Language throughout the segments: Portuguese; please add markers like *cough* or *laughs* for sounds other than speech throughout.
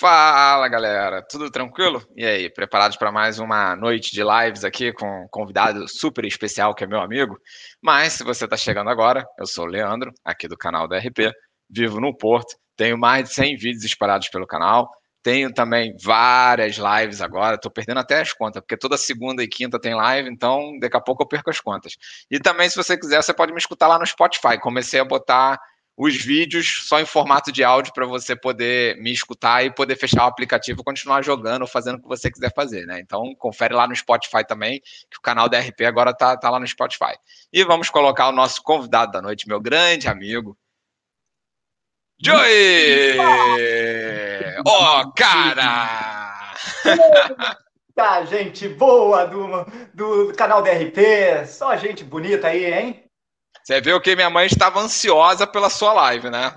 Fala galera, tudo tranquilo? E aí, preparados para mais uma noite de lives aqui com um convidado super especial que é meu amigo? Mas se você está chegando agora, eu sou o Leandro, aqui do canal da RP, vivo no Porto, tenho mais de 100 vídeos espalhados pelo canal, tenho também várias lives agora, estou perdendo até as contas, porque toda segunda e quinta tem live, então daqui a pouco eu perco as contas. E também, se você quiser, você pode me escutar lá no Spotify. Comecei a botar os vídeos só em formato de áudio para você poder me escutar e poder fechar o aplicativo e continuar jogando ou fazendo o que você quiser fazer, né? Então, confere lá no Spotify também, que o canal da RP agora tá, tá lá no Spotify. E vamos colocar o nosso convidado da noite, meu grande amigo, Joey! Oh, cara! *laughs* Tá, gente boa do, do canal DRP, só gente bonita aí, hein? Você viu que minha mãe estava ansiosa pela sua live, né?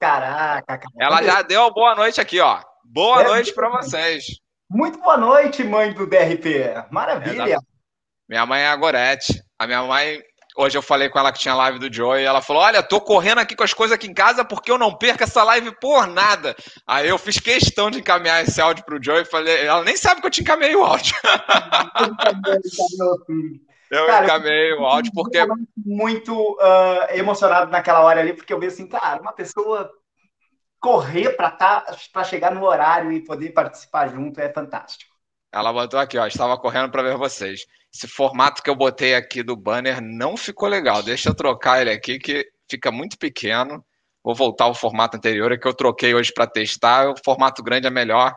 Caraca, cara. Ela já deu boa noite aqui, ó. Boa é, noite para vocês. Muito boa noite, mãe do DRP. Maravilha. Minha mãe é a Gorete. A minha mãe Hoje eu falei com ela que tinha live do Joey e ela falou: Olha, tô correndo aqui com as coisas aqui em casa porque eu não perco essa live por nada. Aí eu fiz questão de encaminhar esse áudio pro Joey e falei: Ela nem sabe que eu te encaminhei o áudio. *laughs* eu cara, encaminhei o áudio porque. Muito uh, emocionado naquela hora ali, porque eu vi assim, cara, uma pessoa correr para tá, chegar no horário e poder participar junto é fantástico. Ela botou aqui, ó, estava correndo para ver vocês. Esse formato que eu botei aqui do banner não ficou legal. Deixa eu trocar ele aqui, que fica muito pequeno. Vou voltar ao formato anterior, é que eu troquei hoje para testar. O formato grande é melhor.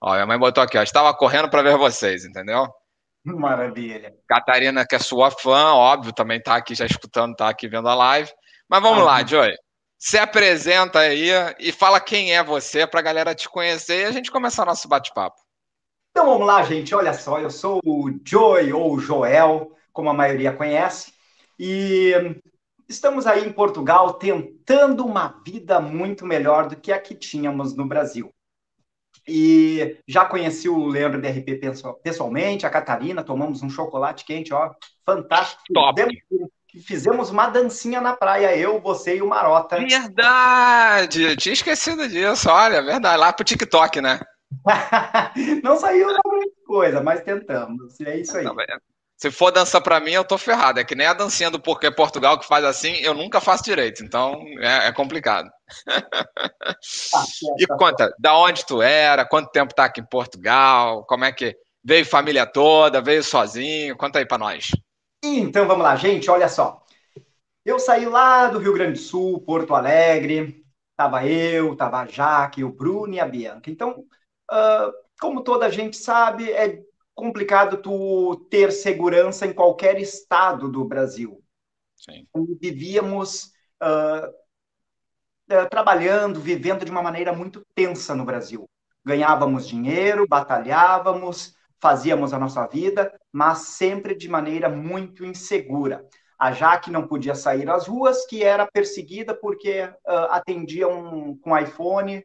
Ó, minha mãe botou aqui, ó. Estava correndo para ver vocês, entendeu? *laughs* Maravilha. Catarina, que é sua fã, óbvio, também está aqui já escutando, está aqui vendo a live. Mas vamos ah, lá, Joy. Se apresenta aí e fala quem é você para a galera te conhecer e a gente começar nosso bate-papo. Então vamos lá, gente. Olha só, eu sou o Joy ou Joel, como a maioria conhece, e estamos aí em Portugal tentando uma vida muito melhor do que a que tínhamos no Brasil. E já conheci o Leandro DRP pessoalmente, a Catarina, tomamos um chocolate quente, ó, fantástico. Top. Fizemos, fizemos uma dancinha na praia, eu, você e o Marota. Verdade, eu tinha esquecido disso, olha, verdade, lá pro TikTok, né? *laughs* não saiu grande coisa, mas tentamos. É isso aí. Se for dança para mim, eu tô ferrado. É que nem a dancinha do Porquê Portugal que faz assim, eu nunca faço direito. Então é, é complicado. Ah, e conta, da onde tu era, quanto tempo tá aqui em Portugal, como é que veio família toda, veio sozinho? Conta aí para nós. Então vamos lá, gente, olha só. Eu saí lá do Rio Grande do Sul, Porto Alegre, tava eu, tava a Jaque, o Bruno e a Bianca. Então, Uh, como toda gente sabe, é complicado tu ter segurança em qualquer estado do Brasil. Sim. Vivíamos uh, uh, trabalhando, vivendo de uma maneira muito tensa no Brasil. Ganhávamos dinheiro, batalhávamos, fazíamos a nossa vida, mas sempre de maneira muito insegura. A Jaque não podia sair às ruas, que era perseguida porque uh, atendia um, com iPhone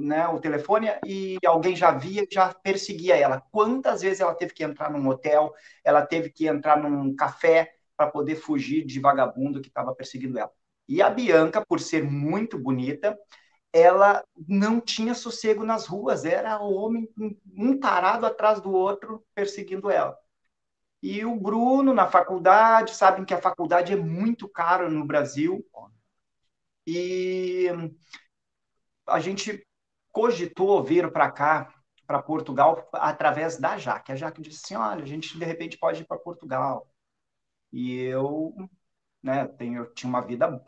né, o telefone e alguém já via, já perseguia ela. Quantas vezes ela teve que entrar num hotel, ela teve que entrar num café para poder fugir de vagabundo que estava perseguindo ela. E a Bianca, por ser muito bonita, ela não tinha sossego nas ruas, era o homem um tarado atrás do outro perseguindo ela. E o Bruno na faculdade, sabem que a faculdade é muito cara no Brasil. E a gente cogitou vir para cá, para Portugal, através da Jaque. A Jaque disse assim: olha, a gente de repente pode ir para Portugal. E eu, né, tenho, eu tinha uma vida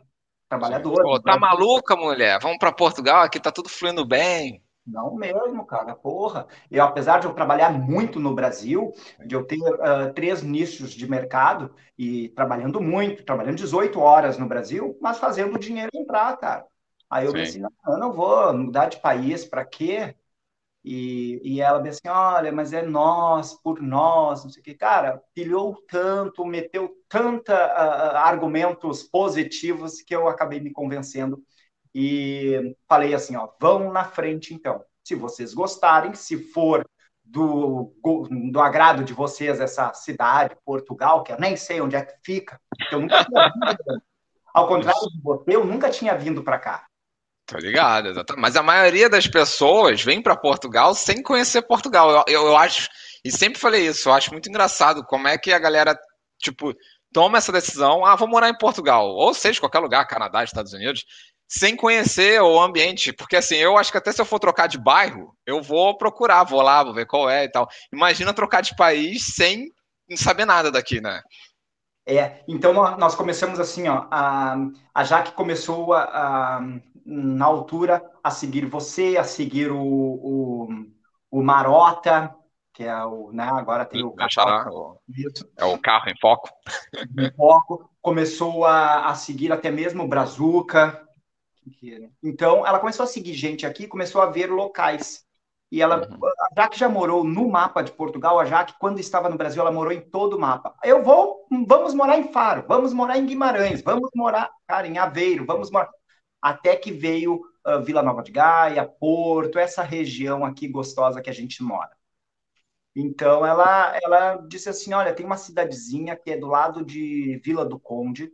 trabalhadora. Pô, tá maluca, mulher? Vamos para Portugal, aqui tá tudo fluindo bem. Não mesmo, cara, porra. Eu, apesar de eu trabalhar muito no Brasil, de eu ter uh, três nichos de mercado e trabalhando muito, trabalhando 18 horas no Brasil, mas fazendo o dinheiro entrar, cara. Aí eu Sim. pensei, não, eu não vou mudar de país, para quê? E, e ela disse assim, olha, mas é nós, por nós, não sei o que. Cara, pilhou tanto, meteu tanta uh, argumentos positivos que eu acabei me convencendo e falei assim, ó, vão na frente então. Se vocês gostarem, se for do, do agrado de vocês essa cidade, Portugal, que eu nem sei onde é que fica, eu nunca tinha vindo. Ao contrário de você, eu nunca tinha vindo para cá. Tô ligado, exatamente. Mas a maioria das pessoas vem para Portugal sem conhecer Portugal. Eu, eu, eu, acho, e sempre falei isso, eu acho muito engraçado como é que a galera, tipo, toma essa decisão, ah, vou morar em Portugal, ou seja, qualquer lugar, Canadá, Estados Unidos, sem conhecer o ambiente, porque assim, eu acho que até se eu for trocar de bairro, eu vou procurar, vou lá, vou ver qual é e tal. Imagina trocar de país sem saber nada daqui, né? É, então nós começamos assim, ó, a, a Jaque começou a, a, na altura a seguir você, a seguir o, o, o Marota, que é o, né, agora tem o, carro, é o carro em foco. Em foco, começou a, a seguir até mesmo o Brazuca, então, ela começou a seguir gente aqui, começou a ver locais. E ela, uhum. a Jaque já morou no mapa de Portugal, a Jaque, quando estava no Brasil, ela morou em todo o mapa. Eu vou, vamos morar em Faro, vamos morar em Guimarães, vamos morar, cara, em Aveiro, vamos morar. Até que veio uh, Vila Nova de Gaia, Porto, essa região aqui gostosa que a gente mora. Então, ela, ela disse assim: olha, tem uma cidadezinha que é do lado de Vila do Conde,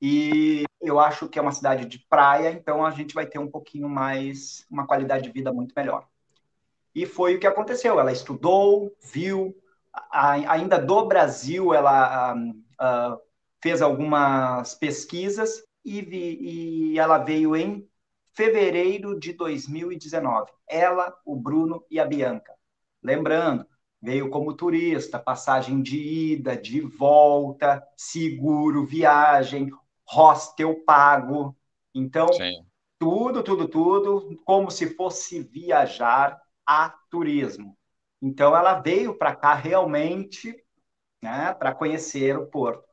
e eu acho que é uma cidade de praia, então a gente vai ter um pouquinho mais, uma qualidade de vida muito melhor. E foi o que aconteceu. Ela estudou, viu, a, ainda do Brasil, ela a, fez algumas pesquisas e, vi, e ela veio em fevereiro de 2019. Ela, o Bruno e a Bianca. Lembrando, veio como turista, passagem de ida, de volta, seguro, viagem, hostel pago. Então, Sim. tudo, tudo, tudo, como se fosse viajar a turismo. Então, ela veio para cá realmente né, para conhecer o Porto.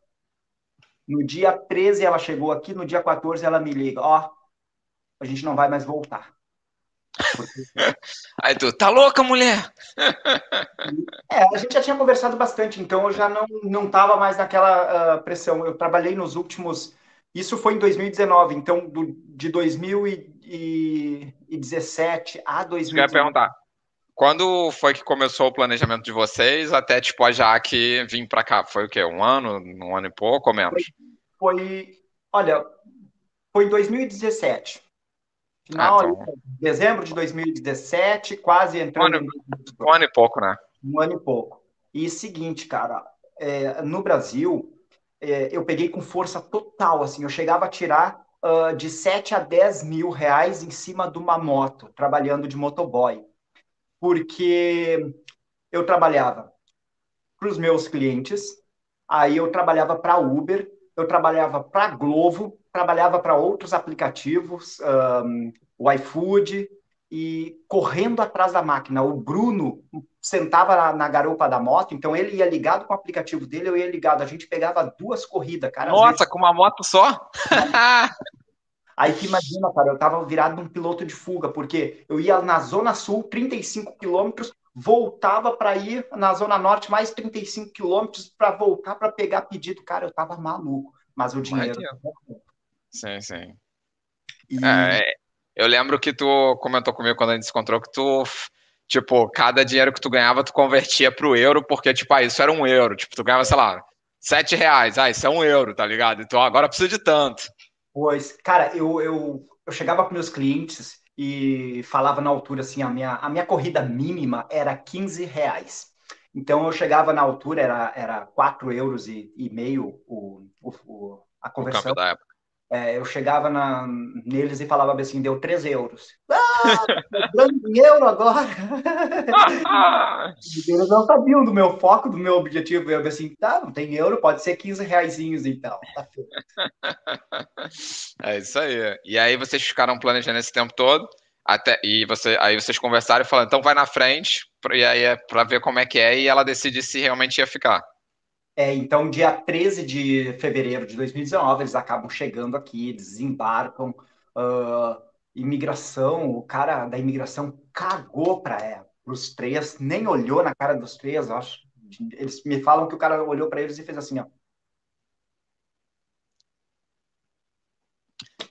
No dia 13 ela chegou aqui, no dia 14 ela me liga, ó, oh, a gente não vai mais voltar. Porque... *laughs* Aí tu, tá louca, mulher? *laughs* É, a gente já tinha conversado bastante, então eu já não, não tava mais naquela uh, pressão. Eu trabalhei nos últimos isso foi em 2019, então do, de 2017 a 2019. Eu ia perguntar. Quando foi que começou o planejamento de vocês até tipo a Jaque vir para cá? Foi o quê? Um ano, um ano e pouco ou menos? Foi, foi olha, foi em 2017. Final, ah, então... dezembro de 2017, quase entrando. Um ano, um ano e pouco, né? Um ano e pouco. E seguinte, cara, é, no Brasil, é, eu peguei com força total, assim, eu chegava a tirar uh, de 7 a 10 mil reais em cima de uma moto, trabalhando de motoboy. Porque eu trabalhava para os meus clientes, aí eu trabalhava para Uber, eu trabalhava para Glovo, trabalhava para outros aplicativos, um, o iFood, e correndo atrás da máquina. O Bruno sentava na, na, garupa da moto, então ele ia ligado com o aplicativo dele, eu ia ligado. A gente pegava duas corridas, cara. Nossa, vezes... com uma moto só? *laughs* Aí que imagina, cara, eu tava virado num piloto de fuga, porque eu ia na Zona Sul, 35 quilômetros, voltava para ir na Zona Norte, mais 35 quilômetros, para voltar para pegar pedido. Cara, eu tava maluco, mas o dinheiro. Sim, sim. E... É, eu lembro que tu comentou comigo quando a gente se encontrou que tu Tipo, cada dinheiro que tu ganhava, tu convertia pro euro, porque, tipo, ah, isso era um euro. Tipo, tu ganhava, sei lá, sete reais. Ah, isso é um euro, tá ligado? Então agora precisa de tanto. Pois, cara, eu, eu, eu chegava para meus clientes e falava na altura assim, a minha, a minha corrida mínima era 15 reais. Então eu chegava na altura, era, era 4 euros e, e meio o, o, o a conversão. O da época. É, eu chegava na, neles e falava assim, deu 3 euros. Ah, dando euro agora. *laughs* Eles não sabiam do meu foco, do meu objetivo. Eu assim, tá, não tem euro, pode ser 15 reais então. Tá é isso aí. E aí vocês ficaram planejando esse tempo todo, até, e você, aí vocês conversaram e falaram, então vai na frente, e aí é para ver como é que é, e ela decide se realmente ia ficar. É, então, dia 13 de fevereiro de 2019, eles acabam chegando aqui, desembarcam. Uh, imigração, o cara da imigração cagou para os três, nem olhou na cara dos três, acho. Eles me falam que o cara olhou para eles e fez assim, ó.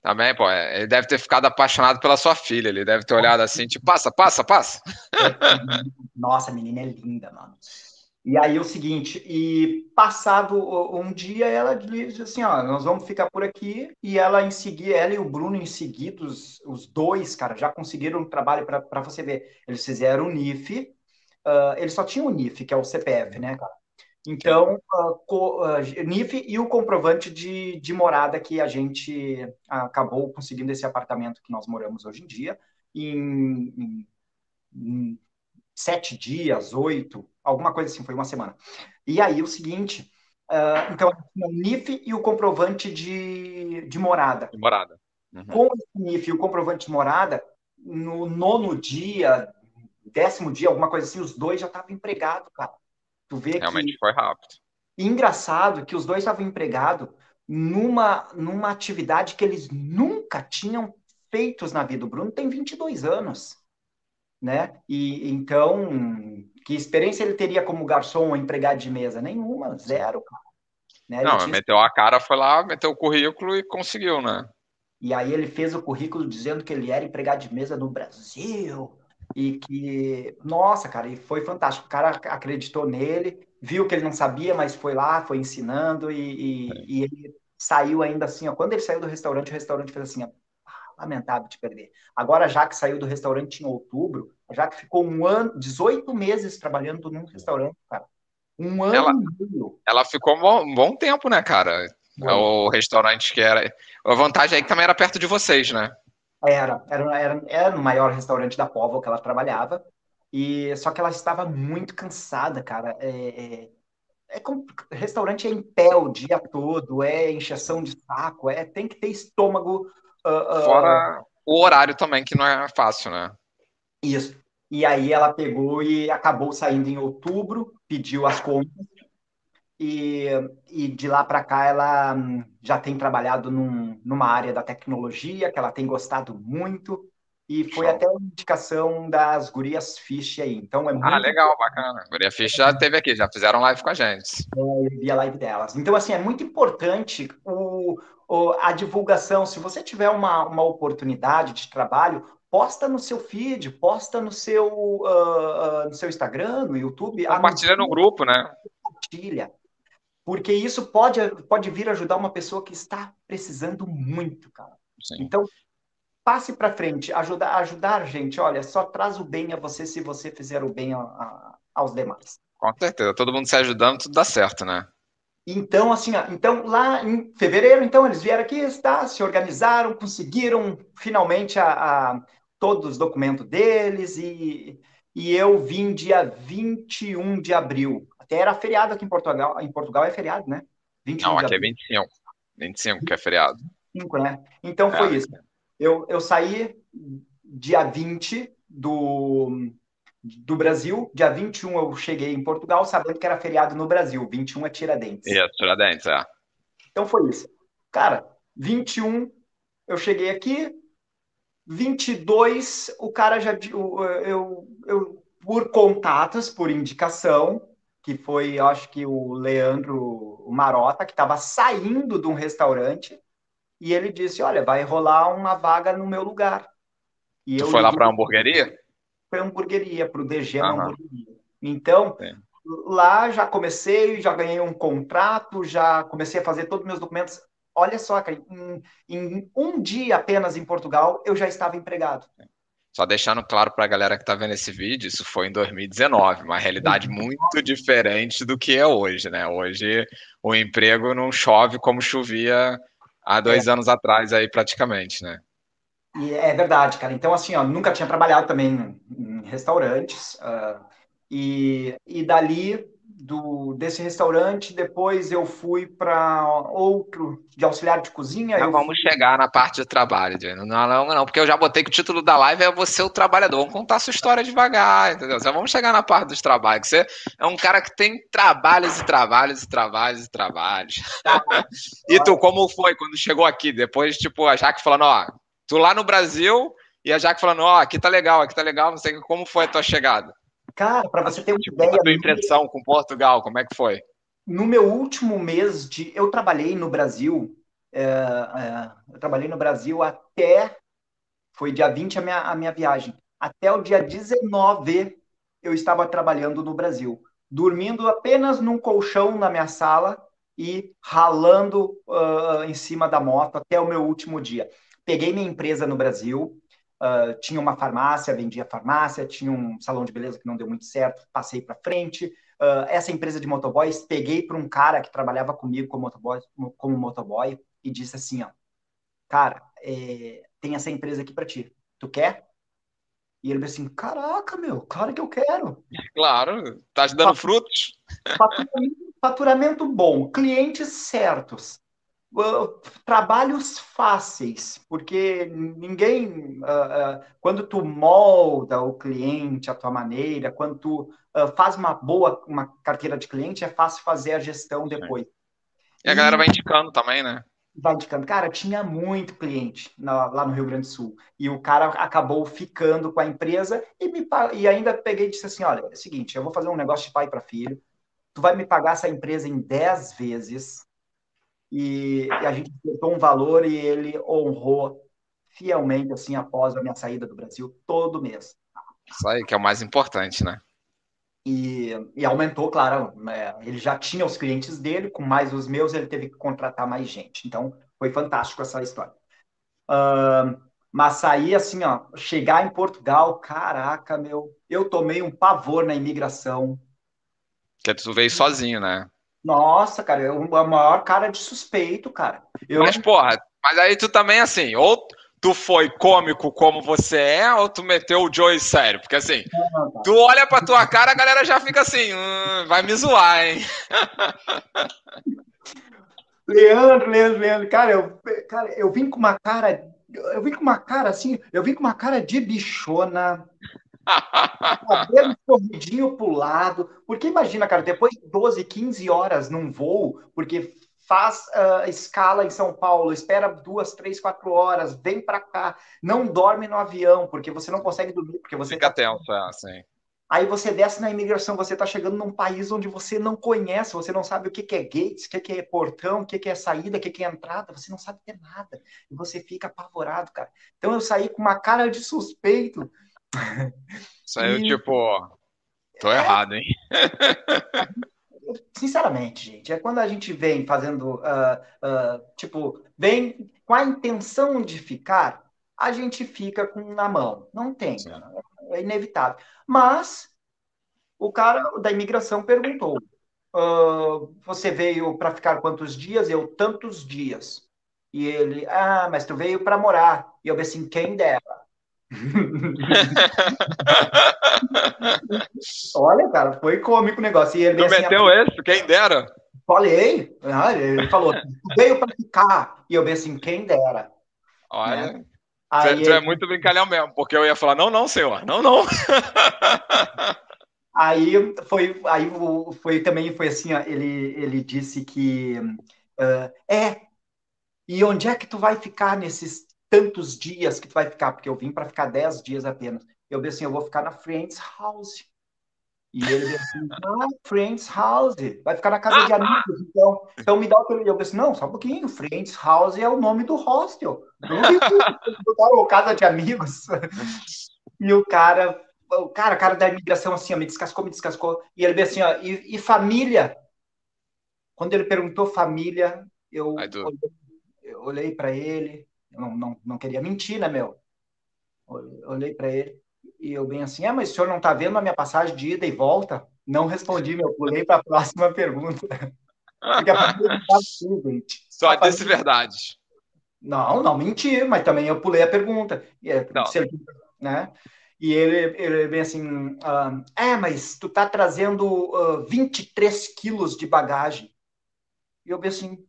Também, pô, é, ele deve ter ficado apaixonado pela sua filha, ele deve ter olhado assim, tipo, passa, passa, passa. *laughs* Nossa, a menina é linda, mano. E aí o seguinte, e passado um dia ela disse assim, ó, nós vamos ficar por aqui, e ela em seguida, ela e o Bruno em seguida, os, os dois, cara, já conseguiram um trabalho para você ver. Eles fizeram o NIF, uh, eles só tinham o NIF, que é o CPF, né, cara? Então, uh, co, uh, NIF e o comprovante de, de morada que a gente acabou conseguindo esse apartamento que nós moramos hoje em dia, em, em, em sete dias, oito, alguma coisa assim, foi uma semana. E aí o seguinte, uh, então, o NIF e o comprovante de, de morada. De morada. Uhum. Com o NIF e o comprovante de morada, no nono dia, décimo dia, alguma coisa assim, os dois já estavam empregados, cara. Tu vê Realmente que... foi rápido. E engraçado que os dois estavam empregados numa, numa atividade que eles nunca tinham feitos na vida. O Bruno tem 22 anos, né? E então que experiência ele teria como garçom ou empregado de mesa? Nenhuma, zero. Né? Não, tinha... meteu a cara, foi lá, meteu o currículo e conseguiu, né? E aí ele fez o currículo dizendo que ele era empregado de mesa no Brasil e que, nossa, cara, e foi fantástico. O cara acreditou nele, viu que ele não sabia, mas foi lá, foi ensinando e, e, é. e ele saiu ainda assim, ó. Quando ele saiu do restaurante, o restaurante fez assim, ó, lamentável te perder. Agora, já que saiu do restaurante em outubro, já que ficou um ano, 18 meses trabalhando num restaurante, cara. Um ano ela, ela ficou um bom, um bom tempo, né, cara? Bom. O restaurante que era. A vantagem é que também era perto de vocês, né? Era, era, era, era no maior restaurante da Povo que ela trabalhava. E só que ela estava muito cansada, cara. É, é, é como, restaurante é em pé o dia todo, é encheção de saco, é tem que ter estômago Uh, Fora o horário também, que não é fácil, né? Isso. E aí ela pegou e acabou saindo em outubro, pediu as contas. E, e de lá para cá ela hum, já tem trabalhado num, numa área da tecnologia que ela tem gostado muito. E foi Show. até a indicação das Gurias Fish aí. Então é ah, muito. Ah, legal, bacana. Guria Fish já teve aqui, já fizeram live com a gente. É, eu vi a live delas. Então, assim, é muito importante o, a divulgação. Se você tiver uma, uma oportunidade de trabalho, posta no seu feed, posta no seu, uh, uh, no seu Instagram, no YouTube. Compartilha no grupo, né? Compartilha. Porque isso pode, pode vir ajudar uma pessoa que está precisando muito, cara. Sim. Então, passe para frente, ajudar, ajudar a gente. Olha, só traz o bem a você se você fizer o bem a, a, aos demais. Com certeza, todo mundo se ajudando, tudo dá certo, né? Então, assim, então lá em fevereiro, então eles vieram aqui, está, se organizaram, conseguiram finalmente a, a todos os documentos deles e, e eu vim dia 21 de abril. Até era feriado aqui em Portugal. Em Portugal é feriado, né? 21 Não, aqui é 25. 25 que é feriado. 25, né? Então foi é, isso. Eu, eu saí dia 20 do, do Brasil, dia 21 eu cheguei em Portugal, sabendo que era feriado no Brasil. 21 é Tiradentes. É, Tiradentes, é. Então foi isso. Cara, 21 eu cheguei aqui, 22 o cara já. Eu, eu, eu por contatos, por indicação, que foi, eu acho que o Leandro Marota, que estava saindo de um restaurante e ele disse: Olha, vai rolar uma vaga no meu lugar. E tu eu foi lá para a hamburgueria? Foi hamburgueria, para o DG uhum. hamburgueria. Então, Sim. lá já comecei, já ganhei um contrato, já comecei a fazer todos os meus documentos. Olha só, cara, em, em um dia apenas em Portugal, eu já estava empregado. Só deixando claro para a galera que está vendo esse vídeo, isso foi em 2019, uma realidade muito diferente do que é hoje, né? Hoje o emprego não chove como chovia há dois é. anos atrás aí praticamente, né? E é verdade, cara. Então, assim, ó, nunca tinha trabalhado também em restaurantes. Uh, e, e dali, do, desse restaurante, depois eu fui para outro de auxiliar de cozinha. Já vamos fui... chegar na parte de trabalho, Não, não, não, porque eu já botei que o título da live é você o trabalhador. Vamos contar a sua história devagar, entendeu? Já vamos chegar na parte dos trabalhos. Você é um cara que tem trabalhos e trabalhos e trabalhos e trabalhos. *laughs* E tu, como foi quando chegou aqui? Depois, tipo, a Jaque falando, ó, tu lá no Brasil e a Jaque falando, ó, aqui tá legal, aqui tá legal, não sei como foi a tua chegada. Cara, para você ter uma tipo, ideia. A tua impressão com Portugal, como é que foi? No meu último mês de. Eu trabalhei no Brasil. É, é, eu trabalhei no Brasil até. Foi dia 20 a minha, a minha viagem. Até o dia 19 eu estava trabalhando no Brasil. dormindo apenas num colchão na minha sala e ralando uh, em cima da moto até o meu último dia. Peguei minha empresa no Brasil, uh, tinha uma farmácia, vendia farmácia, tinha um salão de beleza que não deu muito certo, passei para frente. Uh, essa empresa de motoboys, peguei para um cara que trabalhava comigo como motoboy, como motoboy e disse assim, ó, cara, é, tem essa empresa aqui para ti, tu quer? E ele disse assim, caraca, meu, claro que eu quero. Claro, tá te dando frutos. Faturamento, faturamento bom, clientes certos, uh, trabalhos fáceis, porque ninguém, uh, uh, quando tu molda o cliente à tua maneira, quando tu faz uma boa uma carteira de cliente, é fácil fazer a gestão depois. E a galera vai indicando também, né? vai indicando. Cara, tinha muito cliente na, lá no Rio Grande do Sul. E o cara acabou ficando com a empresa e, me, e ainda peguei e disse assim: olha, é o seguinte, eu vou fazer um negócio de pai para filho. Tu vai me pagar essa empresa em 10 vezes. E, e a gente acertou um valor e ele honrou fielmente, assim, após a minha saída do Brasil, todo mês. Isso aí que é o mais importante, né? E, e, aumentou, claro, né? ele já tinha os clientes dele, com mais os meus, ele teve que contratar mais gente. Então, foi fantástico essa história. Uh, mas sair assim, ó, chegar em Portugal, caraca, meu, eu tomei um pavor na imigração. Que tu veio sozinho, né? Nossa, cara, eu, a maior cara de suspeito, cara. Eu... Mas, porra, mas aí tu também, assim, ou tu foi cômico como você é ou tu meteu o Joey sério? Porque assim, tu olha pra tua cara, a galera já fica assim, hum, vai me zoar, hein? *laughs* Leandro, Leandro, Leandro, cara, eu, cara, eu vim com uma cara, eu vim com uma cara assim, eu vim com uma cara de bichona, cabelo corridinho pro lado, porque imagina, cara, depois de 12, 15 horas num voo, porque faz uh, escala em São Paulo, espera duas, três, quatro horas, vem para cá, não dorme no avião, porque você não consegue dormir, porque você fica tá... tenso, é, assim. Aí você desce na imigração, você está chegando num país onde você não conhece, você não sabe o que, que é gates, o que, que é portão, o que, que é saída, o que, que é entrada, você não sabe ter nada. E você fica apavorado, cara. Então eu saí com uma cara de suspeito. Saiu e... tipo, tô é... errado, hein? *laughs* sinceramente, gente, é quando a gente vem fazendo, uh, uh, tipo, vem com a intenção de ficar, a gente fica com na mão. Não tem, é inevitável. Mas o cara da imigração perguntou: uh, você veio para ficar quantos dias? Eu, tantos dias. E ele, ah, mas tu veio para morar. E eu disse assim, quem dera. *laughs* Olha, cara, foi cômico o negócio. E ele tu meteu assim, esse? Quem dera? Falei. Ah, ele falou, veio para ficar. E eu bem assim, quem dera. Olha. Né? Aí tu, é ele... é muito brincalhão mesmo, porque eu ia falar, não, não, senhor, não, não. *laughs* aí foi, aí foi também foi assim, ó, ele, ele disse que uh, é. E onde é que tu vai ficar nesses tantos dias que tu vai ficar, porque eu vim para ficar 10 dias apenas. Eu disse assim, eu vou ficar na Friends House. E ele disse assim, *laughs* ah, Friends House, vai ficar na casa de amigos, então, então me dá o teu... Eu disse, não, só um pouquinho, Friends House é o nome do hostel. Eu casa de amigos. *laughs* E o cara, o cara, o cara da imigração assim, ó, me descascou, me descascou. E ele disse assim, ó, e, e família? Quando ele perguntou família, eu, olhei, eu olhei para ele, não, não, não queria mentir, né, meu? Olhei para ele e eu bem assim, ah, mas o senhor não está vendo a minha passagem de ida e volta? Não respondi, meu, pulei para *laughs* a próxima pergunta. Assim, gente. Só disse verdade. Não, não menti, mas também eu pulei a pergunta. E, é, ele, né? e ele, ele bem assim, ah, é, mas tu tá trazendo uh, ah, 23 quilos de bagagem. E eu bem assim,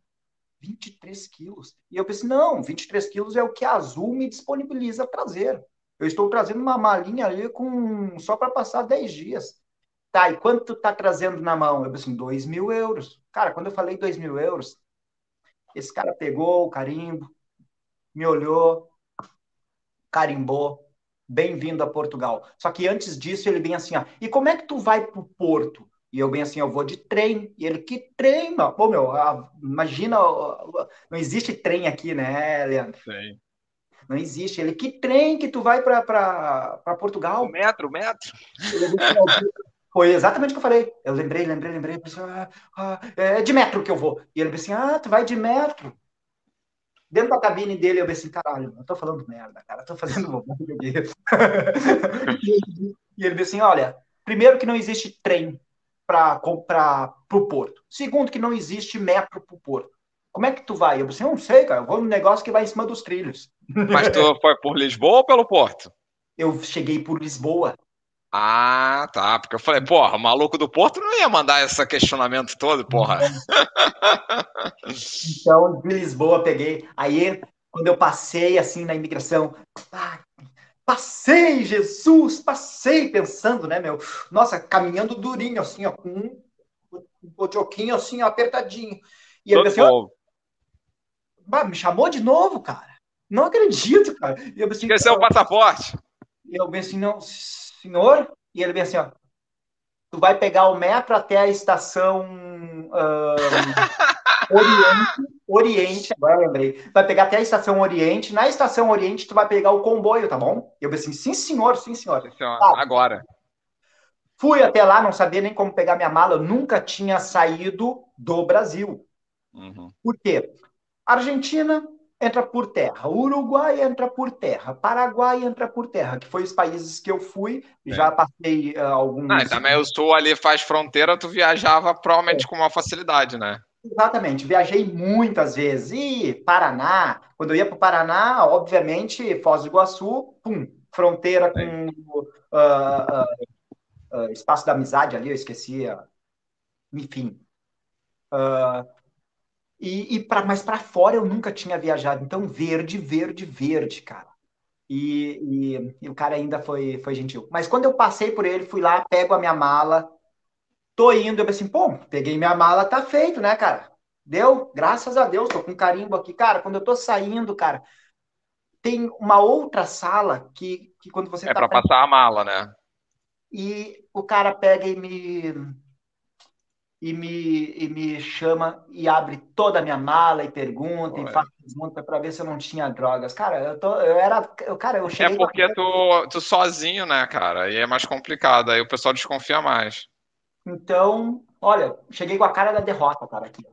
23 quilos. E eu pensei, não, 23 quilos é o que a Azul me disponibiliza trazer. Eu estou trazendo uma malinha ali com só para passar 10 dias. Tá, e quanto tu tá trazendo na mão? Eu pensei, 2 mil euros. Cara, quando eu falei 2 mil euros, esse cara pegou o carimbo, me olhou, carimbou, bem-vindo a Portugal. Só que antes disso ele vem assim, ó, e como é que tu vai pro Porto? E eu bem assim, eu vou de trem. E ele, que trem, mano? Pô, meu, imagina, não existe trem aqui, né, Leandro? Sim. Não existe. Ele, que trem que tu vai para Portugal? O metro, o metro. Foi exatamente o que eu falei. Eu lembrei, lembrei, lembrei. Pensei, ah, ah, é de metro que eu vou. E ele disse assim: Ah, tu vai de metro. Dentro da cabine dele, eu pensei assim: Caralho, eu tô falando merda, cara, eu tô fazendo bobagem *laughs* aqui. e ele disse assim: Olha, primeiro que não existe trem para o porto. Segundo, que não existe metro para o porto. Como é que tu vai? Eu disse, não sei, cara, eu vou no negócio que vai em cima dos trilhos. *laughs* Mas tu foi por Lisboa ou pelo Porto? Eu cheguei por Lisboa. Ah, tá. Porque eu falei, porra, o maluco do Porto não ia mandar esse questionamento todo, porra. *laughs* então, de Lisboa peguei. Aí, quando eu passei assim na imigração, ah, passei, Jesus, passei, pensando, né, meu? Nossa, caminhando durinho, assim, ó, com um bojoquinho assim, ó, apertadinho. E ele assim, ó, me chamou de novo, cara. Não acredito, cara. E eu assim, Esqueceu o passaporte. E eu pensei, assim, não, senhor? E ele vem assim, ó. Tu vai pegar o metro até a estação um, *laughs* Oriente, Oriente, agora eu lembrei. Vai pegar até a estação Oriente. Na estação Oriente, tu vai pegar o comboio, tá bom? Eu pensei, assim, sim, senhor, sim, senhor. Sim, senhor. Tá. Agora. Fui até lá, não sabia nem como pegar minha mala. Eu nunca tinha saído do Brasil. Uhum. Por quê? Argentina, entra por terra. Uruguai entra por terra. Paraguai entra por terra, que foi os países que eu fui. É. Já passei uh, alguns. Não, também o sul ali faz fronteira, tu viajava provavelmente é. com uma facilidade, né? Exatamente, viajei muitas vezes. E Paraná, quando eu ia para o Paraná, obviamente, Foz do Iguaçu, pum, fronteira com uh, uh, Espaço da Amizade ali, eu esqueci. Enfim. Uh, e, e pra, mas para fora eu nunca tinha viajado. Então, verde, verde, verde, cara. E, e, e, o cara ainda foi, foi gentil. Mas quando eu passei por ele, fui lá, pego a minha mala, tô indo, eu pensei, pô, peguei minha mala, tá feito, né, cara? Deu? Graças a Deus, tô com carimbo aqui. Cara, quando eu tô saindo, cara, tem uma outra sala que, que quando você é tá... É pra passar a mala, né? E o cara pega e me e me, e me chama e abre toda a minha mala e pergunta e faz pergunta para ver se eu não tinha drogas. Cara, eu, tô, eu era. Eu, cara, eu cheguei. É porque tu, tu sozinho, né, cara? E é mais complicado, aí o pessoal desconfia mais. Então, olha, cheguei com a cara da derrota, cara, aqui.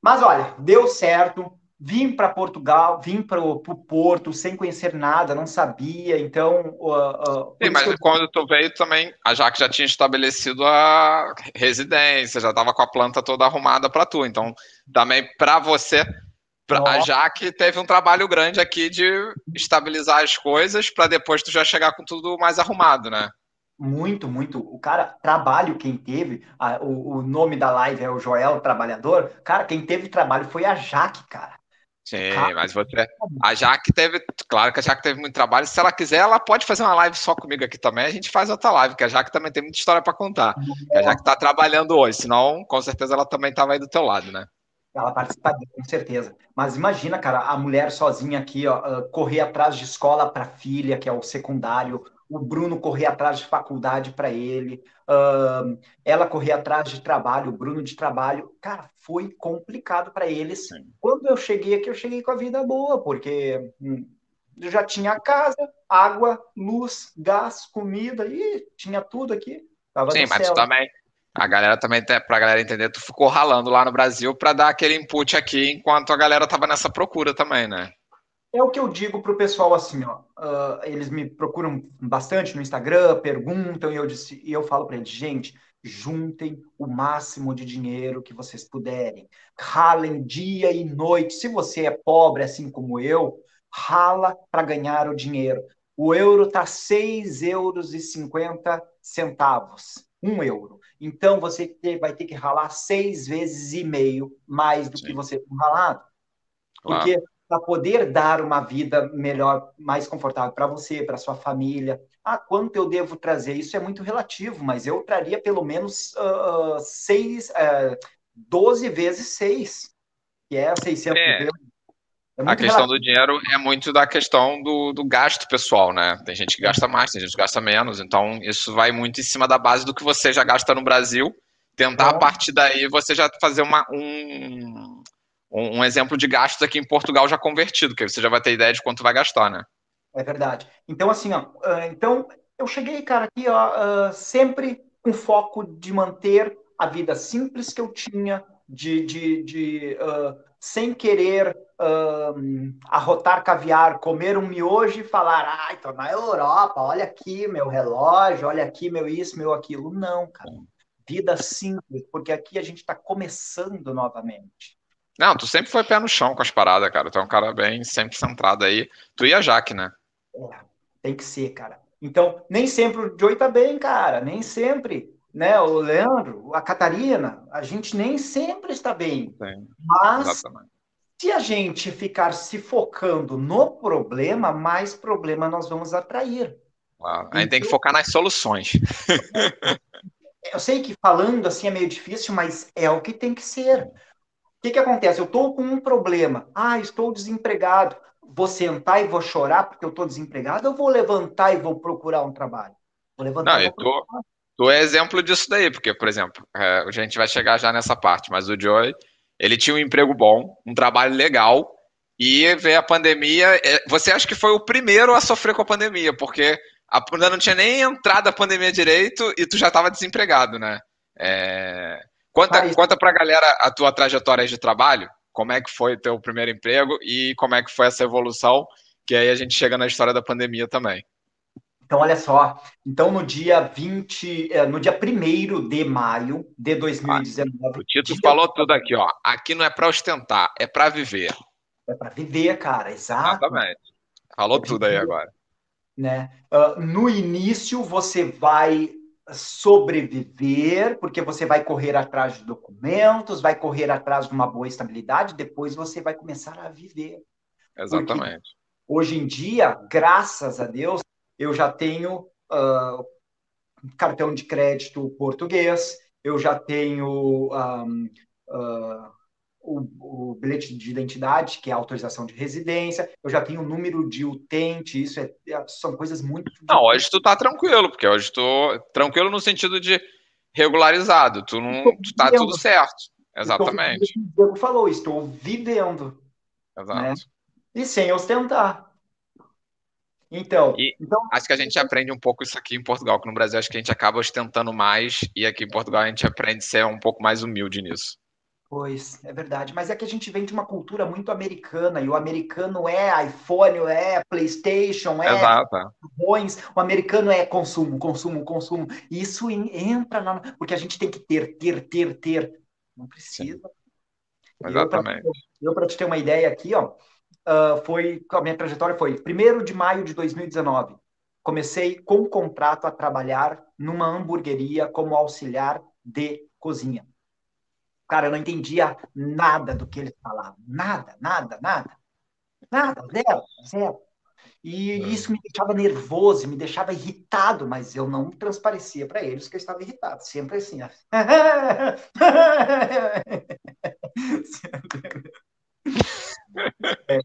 Mas olha, deu certo vim para Portugal, vim para o Porto sem conhecer nada, não sabia, então... Uh, uh, Sim, mas eu... quando tu veio também, a Jaque já tinha estabelecido a residência, já estava com a planta toda arrumada para tu, então também para você, pra, a Jaque teve um trabalho grande aqui de estabilizar as coisas para depois tu já chegar com tudo mais arrumado, né? Muito, muito. O cara, trabalho, quem teve, a, o, o nome da live é o Joel Trabalhador. Cara, quem teve trabalho foi a Jaque, cara. Sim, mas você. A Jaque teve. Claro que a Jaque teve muito trabalho. Se ela quiser, ela pode fazer uma live só comigo aqui também. A gente faz outra live, que a Jaque também tem muita história para contar. A Jaque está trabalhando hoje, senão, com certeza, ela também estava aí do teu lado, né? Ela participaria, com certeza. Mas imagina, cara, a mulher sozinha aqui, ó, correr atrás de escola para filha, que é o secundário, o Bruno correr atrás de faculdade para ele, uh, ela correr atrás de trabalho, o Bruno de trabalho. Cara, foi complicado para eles. Sim. Quando eu cheguei aqui, eu cheguei com a vida boa, porque hum, eu já tinha casa, água, luz, gás, comida, e tinha tudo aqui. Tava Sim, mas céu. também. A galera também, pra galera entender, tu ficou ralando lá no Brasil para dar aquele input aqui, enquanto a galera tava nessa procura também, né? É o que eu digo para o pessoal assim, ó. Uh, eles me procuram bastante no Instagram, perguntam e eu disse, e eu falo para eles, gente, juntem o máximo de dinheiro que vocês puderem, ralem dia e noite. Se você é pobre, assim como eu, rala para ganhar o dinheiro. O euro está 6 euros e 50 centavos, um euro. Então você vai ter que ralar seis vezes e meio mais do Sim. que você tem ralado. Claro. Porque para poder dar uma vida melhor, mais confortável para você, para sua família. Ah, quanto eu devo trazer? Isso é muito relativo, mas eu traria pelo menos uh, seis, uh, 12 vezes seis, que é 600 é. euros. É a questão relativo. do dinheiro é muito da questão do, do, gasto pessoal, né? Tem gente que gasta mais, tem gente que gasta menos, então isso vai muito em cima da base do que você já gasta no Brasil. Tentar a partir daí você já fazer uma, um, um, um exemplo de gastos aqui em Portugal já convertido, que você já vai ter ideia de quanto vai gastar, né? É verdade. Então, assim, ó, ah, então eu cheguei, cara, aqui, ó, uh, sempre com foco de manter a vida simples que eu tinha, de, de, de uh, sem querer uh, arrotar caviar, comer um miojo e falar, ai, tô na Europa, olha aqui meu relógio, olha aqui meu isso, meu aquilo. Não, cara. Vida simples, porque aqui a gente está começando novamente. Não, tu sempre foi pé no chão com as paradas, cara. Tu é um cara bem sempre centrado aí. Tu e a Jaque, né? É, tem que ser, cara. Então, nem sempre o Joey tá bem, cara. Nem sempre né, o Leandro, a Catarina, a gente nem sempre está bem. Sim, mas exatamente. se a gente ficar se focando no problema, mais problema nós vamos atrair. Claro. A gente tem que focar nas soluções. *laughs* eu sei que falando assim é meio difícil, mas é o que tem que ser. O que, que acontece? Eu estou com um problema. Ah, estou desempregado. Vou sentar e vou chorar porque eu estou desempregado ou vou levantar e vou procurar um trabalho? Vou levantar Não, e vou procurar. Tô Tu é exemplo disso daí, porque, por exemplo, é, a gente vai chegar já nessa parte, mas o Joey, ele tinha um emprego bom, um trabalho legal, e veio a pandemia. É, você acha que foi o primeiro a sofrer com a pandemia, porque ainda não tinha nem entrado a pandemia direito e tu já estava desempregado, né? É... Conta, ah, conta pra galera a tua trajetória de trabalho, como é que foi o teu primeiro emprego e como é que foi essa evolução, que aí a gente chega na história da pandemia também. Então, olha só. Então, no dia 20, eh, no dia 1 de maio de 2019. Ah, o Tito falou tudo aqui, ó. Aqui não é para ostentar, é para viver. É para viver, cara, exato. Exatamente. Falou é tudo aí agora. Né? Uh, no início, você vai sobreviver, porque você vai correr atrás de documentos, vai correr atrás de uma boa estabilidade, depois você vai começar a viver. Exatamente. Porque hoje em dia, graças a Deus, eu já tenho uh, cartão de crédito português, eu já tenho um, uh, o, o, bilhete de identidade, que é a autorização de residência, eu já tenho o número de utente, isso é, é são coisas muito. Não, hoje tu tá tranquilo, porque hoje tu tranquilo no sentido de regularizado, tu não tu tá tudo certo. Exatamente. o Diego falou, estou vivendo. Exato. Né? E sem ostentar. Então, então, acho que a gente aprende um pouco isso aqui em Portugal, que no Brasil acho que a gente acaba ostentando mais e aqui em Portugal a gente aprende a ser um pouco mais humilde nisso. Pois, é verdade. Mas é que a gente vem de uma cultura muito americana e o americano é iPhone, é PlayStation, é bons. O americano é consumo, consumo, consumo. E isso entra na. Porque a gente tem que ter, ter, ter, ter. Não precisa. Sim. Exatamente. Eu, para te ter uma ideia aqui, ó, uh, foi a minha trajetória foi 1 de maio de 2019. Comecei com um contrato a trabalhar numa hamburgueria como auxiliar de cozinha. Cara, eu não entendia nada do que eles falavam. Nada, nada, nada. Nada, zero, zero. E é. isso me deixava nervoso, me deixava irritado, mas eu não transparecia para eles que eu estava irritado. Sempre assim. *laughs* É,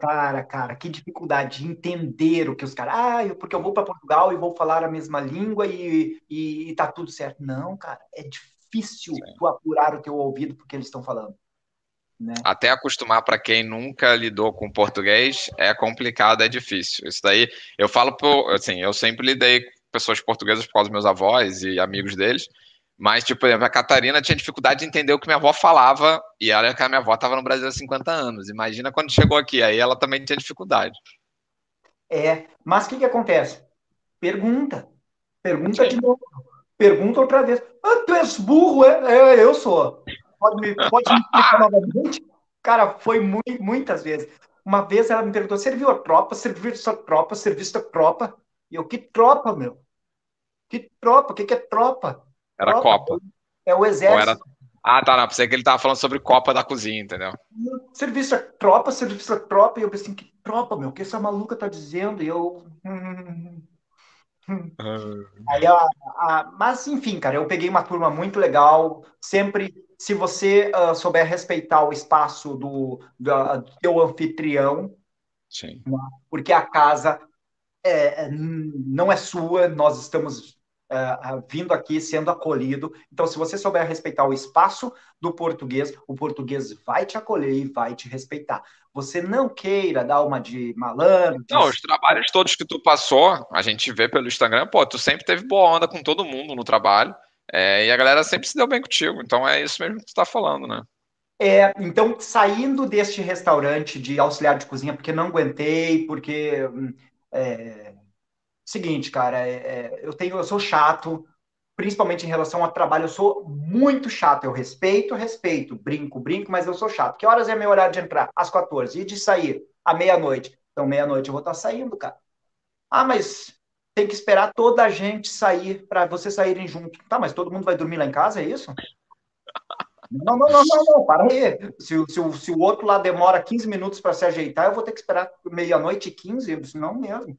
cara, cara, que dificuldade de entender o que os caras. Ah, eu, porque eu vou para Portugal e vou falar a mesma língua e, e, e tá tudo certo. Não, cara, é difícil Sim. tu apurar o teu ouvido porque eles estão falando. Né? Até acostumar para quem nunca lidou com português é complicado, é difícil. Isso daí eu falo por, assim, eu sempre lidei com pessoas portuguesas por causa dos meus avós e amigos deles. Mas, tipo, por exemplo, a Catarina tinha dificuldade de entender o que minha avó falava, e olha que a minha avó estava no Brasil há 50 anos. Imagina quando chegou aqui, aí ela também tinha dificuldade. É, mas o que, que acontece? Pergunta. Pergunta Sim. de novo. Pergunta outra vez. Ah, tu és burro, é? é eu sou. Pode me, pode me explicar novamente? Cara, foi muito, muitas vezes. Uma vez ela me perguntou: serviu a tropa, serviço a tropa, serviço a tropa. E eu, que tropa, meu? Que tropa? O que, que é tropa? Era tropa, Copa. É o exército. Era... Ah, tá, não. Pensei que ele tava falando sobre Copa da Cozinha, entendeu? Serviço a tropa, serviço a tropa. E eu pensei, que tropa, meu? O que essa maluca tá dizendo? E eu. Aí, a, a, mas, enfim, cara, eu peguei uma turma muito legal. Sempre, se você uh, souber respeitar o espaço do, do, do teu anfitrião, Sim. Né? porque a casa é, é não é sua, nós estamos uh, vindo aqui, sendo acolhido. Então, se você souber respeitar o espaço do português, o português vai te acolher e vai te respeitar. Você não queira dar uma de malandro. Não, os trabalhos todos que tu passou, a gente vê pelo Instagram, pô, tu sempre teve boa onda com todo mundo no trabalho. É, e a galera sempre se deu bem contigo. Então é isso mesmo que tu tá falando, né? É, então, saindo deste restaurante de auxiliar de cozinha, porque não aguentei, porque. Hum, é, seguinte, cara, é, é, eu tenho, eu sou chato, principalmente em relação ao trabalho, eu sou muito chato. Eu respeito, respeito, brinco, brinco, mas eu sou chato. Que horas é meu horário de entrar? Às 14. E de sair? À meia-noite. Então, meia-noite eu vou estar saindo, cara. Ah, mas tem que esperar toda a gente sair para vocês saírem junto. Tá, mas todo mundo vai dormir lá em casa, é isso? Não, não, não, não, não, para aí. Se, se, se o outro lá demora 15 minutos para se ajeitar, eu vou ter que esperar meia-noite e 15? Eu disse, não mesmo.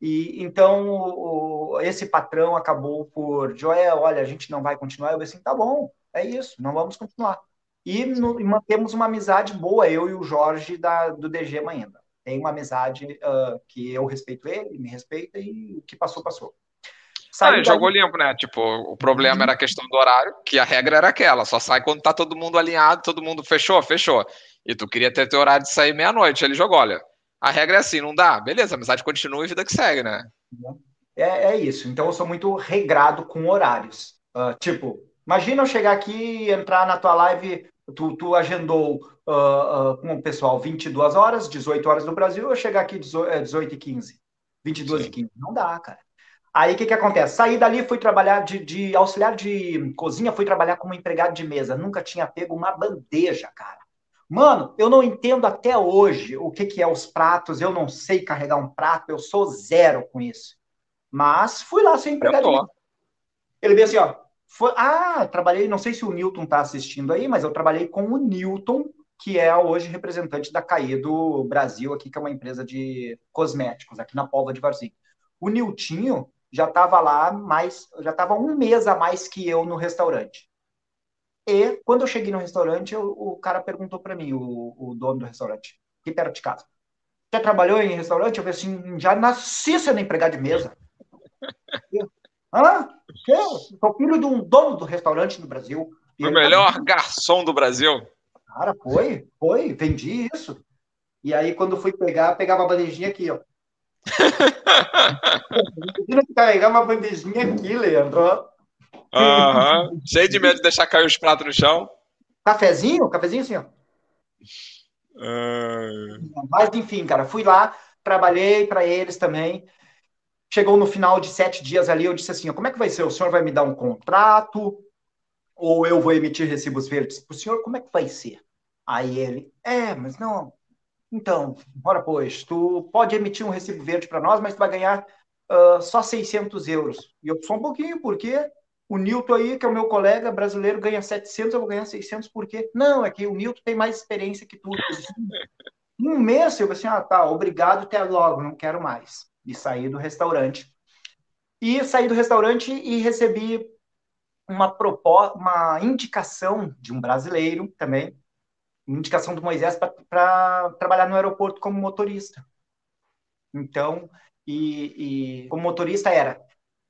E então o, esse patrão acabou por Joel, olha, a gente não vai continuar. Eu disse assim, tá bom, é isso, não vamos continuar. E, no, e mantemos uma amizade boa, eu e o Jorge da, do DG ainda. Tem uma amizade uh, que eu respeito ele, me respeita e o que passou, passou. Saiu ah, jogou limpo, né? Tipo, o problema era a questão do horário, que a regra era aquela, só sai quando tá todo mundo alinhado, todo mundo fechou, fechou. E tu queria ter teu horário de sair meia-noite. Ele jogou, olha, a regra é assim, não dá? Beleza, a amizade continua e vida que segue, né? É, é isso. Então eu sou muito regrado com horários. Uh, tipo, imagina eu chegar aqui e entrar na tua live, tu, tu agendou uh, uh, com o pessoal 22 horas, 18 horas no Brasil, eu chegar aqui 18, 18 e 15. 22 Sim. e 15. Não dá, cara. Aí o que, que acontece? Saí dali, fui trabalhar de, de, auxiliar de cozinha, fui trabalhar como empregado de mesa. Nunca tinha pego uma bandeja, cara. Mano, eu não entendo até hoje o que, que é os pratos, eu não sei carregar um prato, eu sou zero com isso. Mas fui lá sem mesa. Ele veio assim, ó. Foi, ah, trabalhei, não sei se o Newton tá assistindo aí, mas eu trabalhei com o Newton, que é hoje representante da do Brasil, aqui, que é uma empresa de cosméticos, aqui na Pova de Varzim. O Niltinho, já estava lá mais, já estava um mês a mais que eu no restaurante. E quando eu cheguei no restaurante, eu, o cara perguntou para mim, o, o, dono do restaurante, aqui perto de casa, já trabalhou em restaurante? Eu falei assim, já nasci sendo empregado de mesa. Hã? Eu sou filho de um dono do restaurante no Brasil. O melhor tá... garçom do Brasil. Cara, foi, foi, vendi isso. E aí, quando fui pegar, pegava a bandejinha aqui, ó. *laughs* Imagina carregar uma bandejinha aqui, Leandro. Uhum. Cheio de medo de deixar cair os pratos no chão. Cafezinho? Cafezinho assim, ó. Uhum. Mas enfim, cara, fui lá, trabalhei para eles também. Chegou no final de sete dias ali, eu disse assim: como é que vai ser? O senhor vai me dar um contrato? Ou eu vou emitir recibos verdes para o senhor? Como é que vai ser? Aí ele, é, mas não, então, bora pois, tu pode emitir um recibo verde para nós, mas tu vai ganhar uh, só 600 euros. E eu sou um pouquinho, porque o Nilton aí, que é o meu colega brasileiro, ganha 700, eu vou ganhar 600, por quê? Não, é que o Nilton tem mais experiência que tu. *laughs* Um mês, eu assim, ah, tá, obrigado, até logo, não quero mais. E saí do restaurante. E saí do restaurante e recebi uma proposta, uma indicação de um brasileiro também, indicação do Moisés para trabalhar no aeroporto como motorista. Então, e, e como motorista era,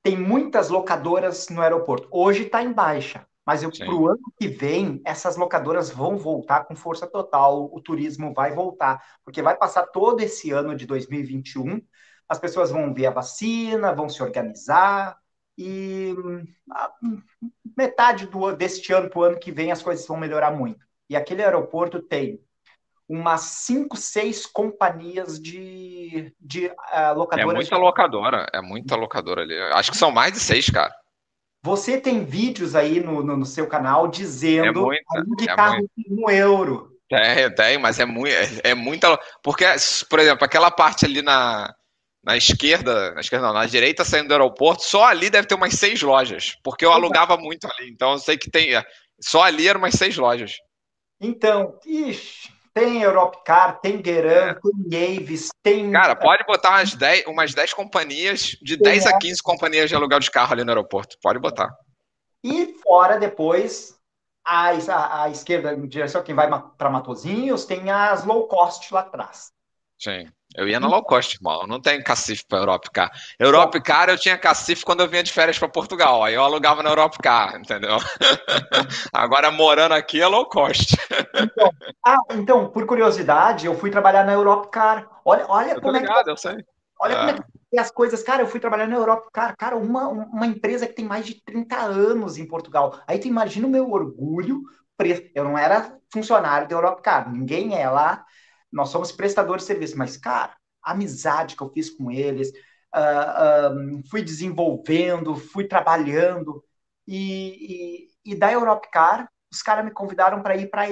tem muitas locadoras no aeroporto. Hoje está em baixa, mas para o ano que vem, essas locadoras vão voltar com força total, o turismo vai voltar, porque vai passar todo esse ano de 2021, as pessoas vão ver a vacina, vão se organizar, e metade do, deste ano para o ano que vem as coisas vão melhorar muito. E aquele aeroporto tem umas cinco, seis companhias de, de uh, locadoras. É muita locadora, é muita locadora ali. Acho que são mais de seis, cara. Você tem vídeos aí no, no, no seu canal dizendo é muita, de é carro um euro. Tem, tem, mas é, muito, é, é muita. Porque, por exemplo, aquela parte ali na, na esquerda, na esquerda não, na direita saindo do aeroporto, só ali deve ter umas seis lojas, porque eu alugava muito ali, então eu sei que tem, só ali eram umas seis lojas. Então, ixi, tem Europcar, tem Gueran, é. tem Aves, tem. Cara, pode botar umas 10, umas 10 companhias, de tem 10 a 15 companhias de aluguel de carro ali no aeroporto. Pode botar. E fora depois, a, a, a esquerda, em direção quem vai para Matozinhos, tem as low cost lá atrás. Sim. Eu ia na low cost, irmão. Não tenho cacife para Europcar. Europcar eu tinha cacife quando eu vinha de férias para Portugal. Aí eu alugava na Europcar, entendeu? *laughs* Agora morando aqui é low cost. Então, ah, então, por curiosidade, eu fui trabalhar na Europcar. Olha, olha eu como ligado, é que. Eu sei. Olha como é que as coisas, cara, eu fui trabalhar na Europcar, cara, uma, uma empresa que tem mais de 30 anos em Portugal. Aí tu imagina o meu orgulho, eu não era funcionário da Europcar, ninguém é lá nós somos prestadores de serviço, mas, cara, a amizade que eu fiz com eles, uh, uh, fui desenvolvendo, fui trabalhando, e, e, e da Europcar, os caras me convidaram para ir para a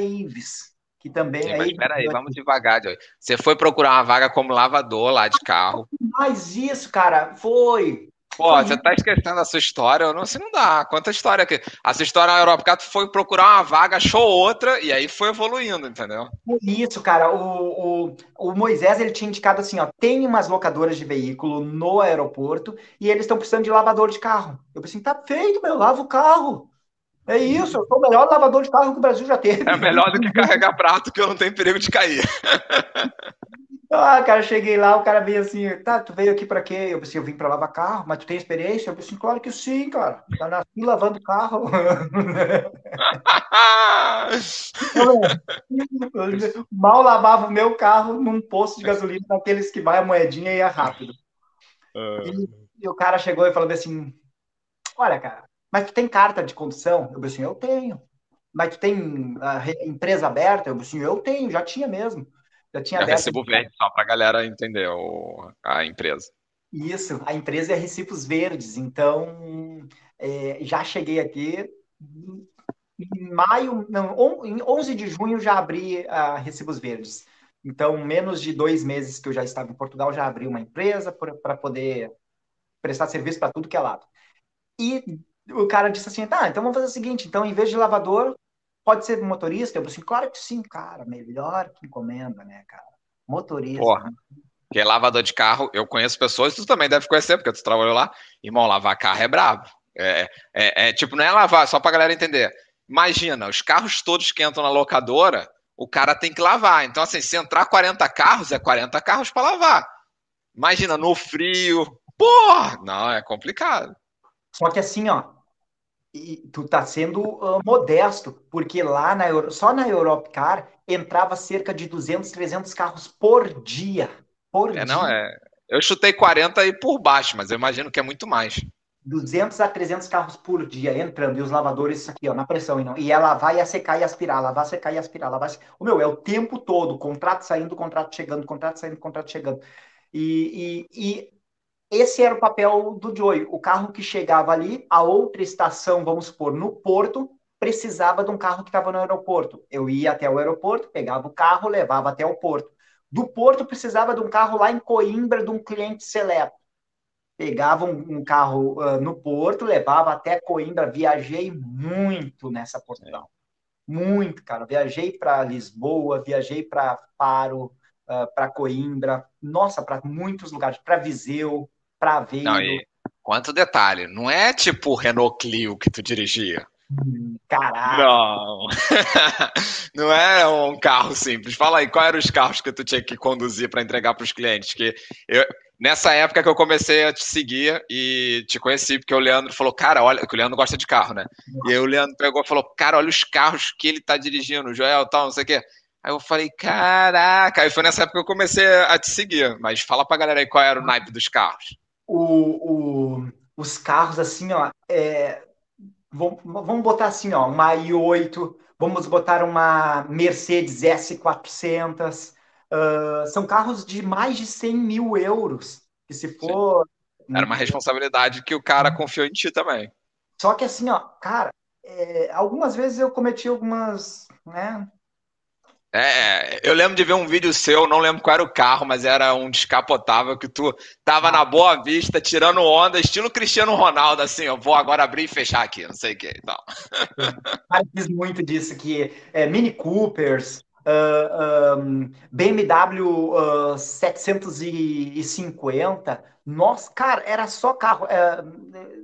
que também Sim, é. Mas peraí, vamos devagar, Joey. Você foi procurar uma vaga como lavador lá de carro. Mas isso, cara, foi. Pô, você tá esquecendo a sua história, não, assim não dá. Conta a história aqui. A sua história na Europa, tu foi procurar uma vaga, achou outra, e aí foi evoluindo, entendeu? Por isso, cara, o, o, o Moisés, ele tinha indicado assim, ó, tem umas locadoras de veículo no aeroporto, e eles estão precisando de lavador de carro. Eu pensei, tá feito, meu, lavo o carro. É isso, eu sou o melhor lavador de carro que o Brasil já teve. É melhor do que carregar prato, que eu não tenho perigo de cair. *laughs* Ah, cara, cheguei lá, o cara veio assim, tá, tu veio aqui pra quê? Eu pensei, eu vim pra lavar carro, mas tu tem experiência? Eu pensei, claro que sim, cara. Tá nasci lavando carro. *laughs* Mal lavava o meu carro num posto de gasolina, daqueles que vai a moedinha e ia rápido. Uh... E, e, o cara chegou e falou assim, olha, cara, mas tu tem carta de condução? Eu pensei, eu tenho. Mas tu tem uh, empresa aberta? Eu pensei, eu tenho, já tinha mesmo. Já tinha é. Recibo verde, só para a galera entender o, a empresa. Isso, a empresa é Recibos Verdes. Então, é, já cheguei aqui. Em maio, não, em 11 de junho já abri a Recibos Verdes. Então, menos de dois meses que eu já estava em Portugal, já abri uma empresa para poder prestar serviço para tudo que é lado. E o cara disse assim: tá, então vamos fazer o seguinte: então, em vez de lavador, Pode ser motorista? Eu assim, claro que sim, cara. Melhor que encomenda, né, cara? Motorista. Porra. Que é lavador de carro, eu conheço pessoas, tu também deve conhecer, porque tu trabalhou lá. Irmão, lavar carro é brabo. É, é, é, tipo, não é lavar, só pra galera entender. Imagina, os carros todos que entram na locadora, o cara tem que lavar. Então, assim, se entrar 40 carros, é 40 carros para lavar. Imagina, no frio. Porra! Não, é complicado. Só que assim, ó, e tu tá sendo uh, modesto, porque lá na Euro... só na Europcar entrava cerca de 200, 300 carros por dia. Por é, dia. não, é. Eu chutei 40 e por baixo, mas eu imagino que é muito mais. 200 a 300 carros por dia entrando, e os lavadores aqui, ó, na pressão, e, não, e ela vai a secar e aspirar, lavar, secar e aspirar, lavar. O meu, é o tempo todo, contrato saindo, contrato chegando, contrato saindo, contrato chegando. E, e, e esse era o papel do Joey. O carro que chegava ali, a outra estação, vamos supor, no porto, precisava de um carro que estava no aeroporto. Eu ia até o aeroporto, pegava o carro, levava até o porto. Do porto, precisava de um carro lá em Coimbra, de um cliente seleto. Pegava um, um carro uh, no porto, levava até Coimbra. Viajei muito nessa Portugal. Muito, cara. Viajei para Lisboa, viajei para Faro, uh, ah, para Coimbra, nossa, para muitos lugares, para Viseu, para ver. Não, e quanto detalhe, não é tipo o Renault Clio que tu dirigia. Caralho. Não. *laughs* não é um carro simples. Fala aí, quais eram os carros que tu tinha que conduzir para entregar para os clientes? Que eu, nessa época que eu comecei a te seguir e te conheci, porque o Leandro falou, cara, olha, que o Leandro gosta de carro, né? E aí o Leandro pegou e falou, cara, olha os carros que ele tá dirigindo, o Joel tal, não sei o quê. Aí eu falei, caraca, aí foi nessa época que eu comecei a te seguir. Mas fala pra galera aí qual era o naipe dos carros o, o, os carros assim, ó, é, vamos, vamos botar assim, ó, uma i8, vamos botar uma Mercedes S400, uh, são carros de mais de 100 mil euros, que se for... Sim. Era uma responsabilidade que o cara confiou em ti também. Só que assim, ó, cara, é, algumas vezes eu cometi algumas, né, é, eu lembro de ver um vídeo seu, não lembro qual era o carro, mas era um descapotável que tu tava na boa vista, tirando onda, estilo Cristiano Ronaldo, assim, eu vou agora abrir e fechar aqui, não sei o que então. Cara, diz muito disso, que é, Mini Coopers, uh, um, BMW uh, 750, nossa, cara, era só carro. É,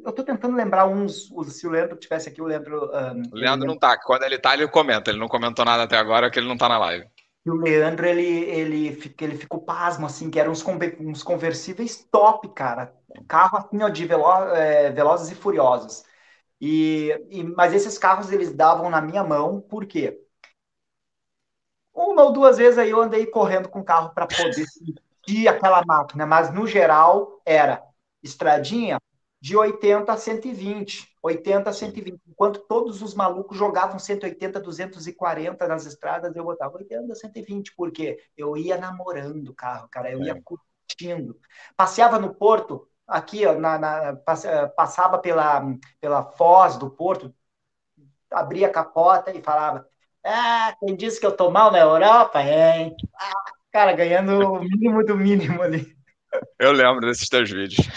eu tô tentando lembrar uns, se o Leandro tivesse aqui, o Leandro. Um, o Leandro não tá. Quando ele tá, ele comenta. Ele não comentou nada até agora, que ele não tá na live. E o Leandro, ele, ele, ele ficou pasmo, assim, que eram uns, uns conversíveis top, cara. Carro, assim, ó, de velo, é, Velozes e Furiosos. E, e, mas esses carros, eles davam na minha mão, por quê? Uma ou duas vezes aí eu andei correndo com o carro para poder sentir aquela máquina, mas no geral era estradinha de 80 a 120, 80 a 120. Enquanto todos os malucos jogavam 180, 240 nas estradas, eu botava 80 a 120, porque eu ia namorando o carro, cara, eu ia é. curtindo. Passeava no porto, aqui, ó, na, na, passava pela, pela foz do porto, abria a capota e falava ah, quem disse que eu tô mal na Europa, hein? Ah, cara, ganhando o mínimo do mínimo ali. Eu lembro desses teus vídeos.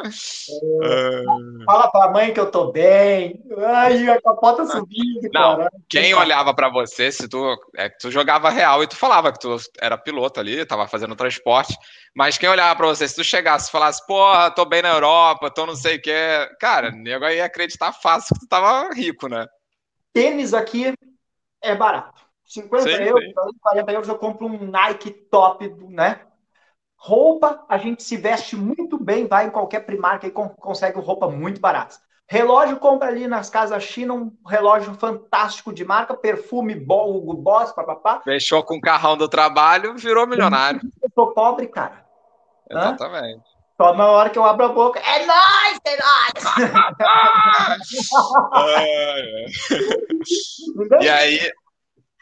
É, fala pra mãe que eu tô bem. Ai, a capota subindo, Não, cara. Quem olhava para você, se tu, é, tu jogava real e tu falava que tu era piloto ali, tava fazendo transporte, mas quem olhava para você, se tu chegasse e falasse, porra, tô bem na Europa, tô não sei o que, cara, nego ia acreditar fácil que tu tava rico, né? Tênis aqui é barato. 50 sim, euros, sim. 40 euros eu compro um Nike top, né? Roupa, a gente se veste muito bem, vai em qualquer Primark e consegue roupa muito barata. Relógio, compra ali nas casas China um relógio fantástico de marca, perfume bom, Hugo Boss, papapá. Fechou com o carrão do trabalho, virou milionário. Eu sou pobre, cara. Exatamente. Hã? Só na hora que eu abro a boca, é nóis, é nóis! *laughs* é, é. E aí.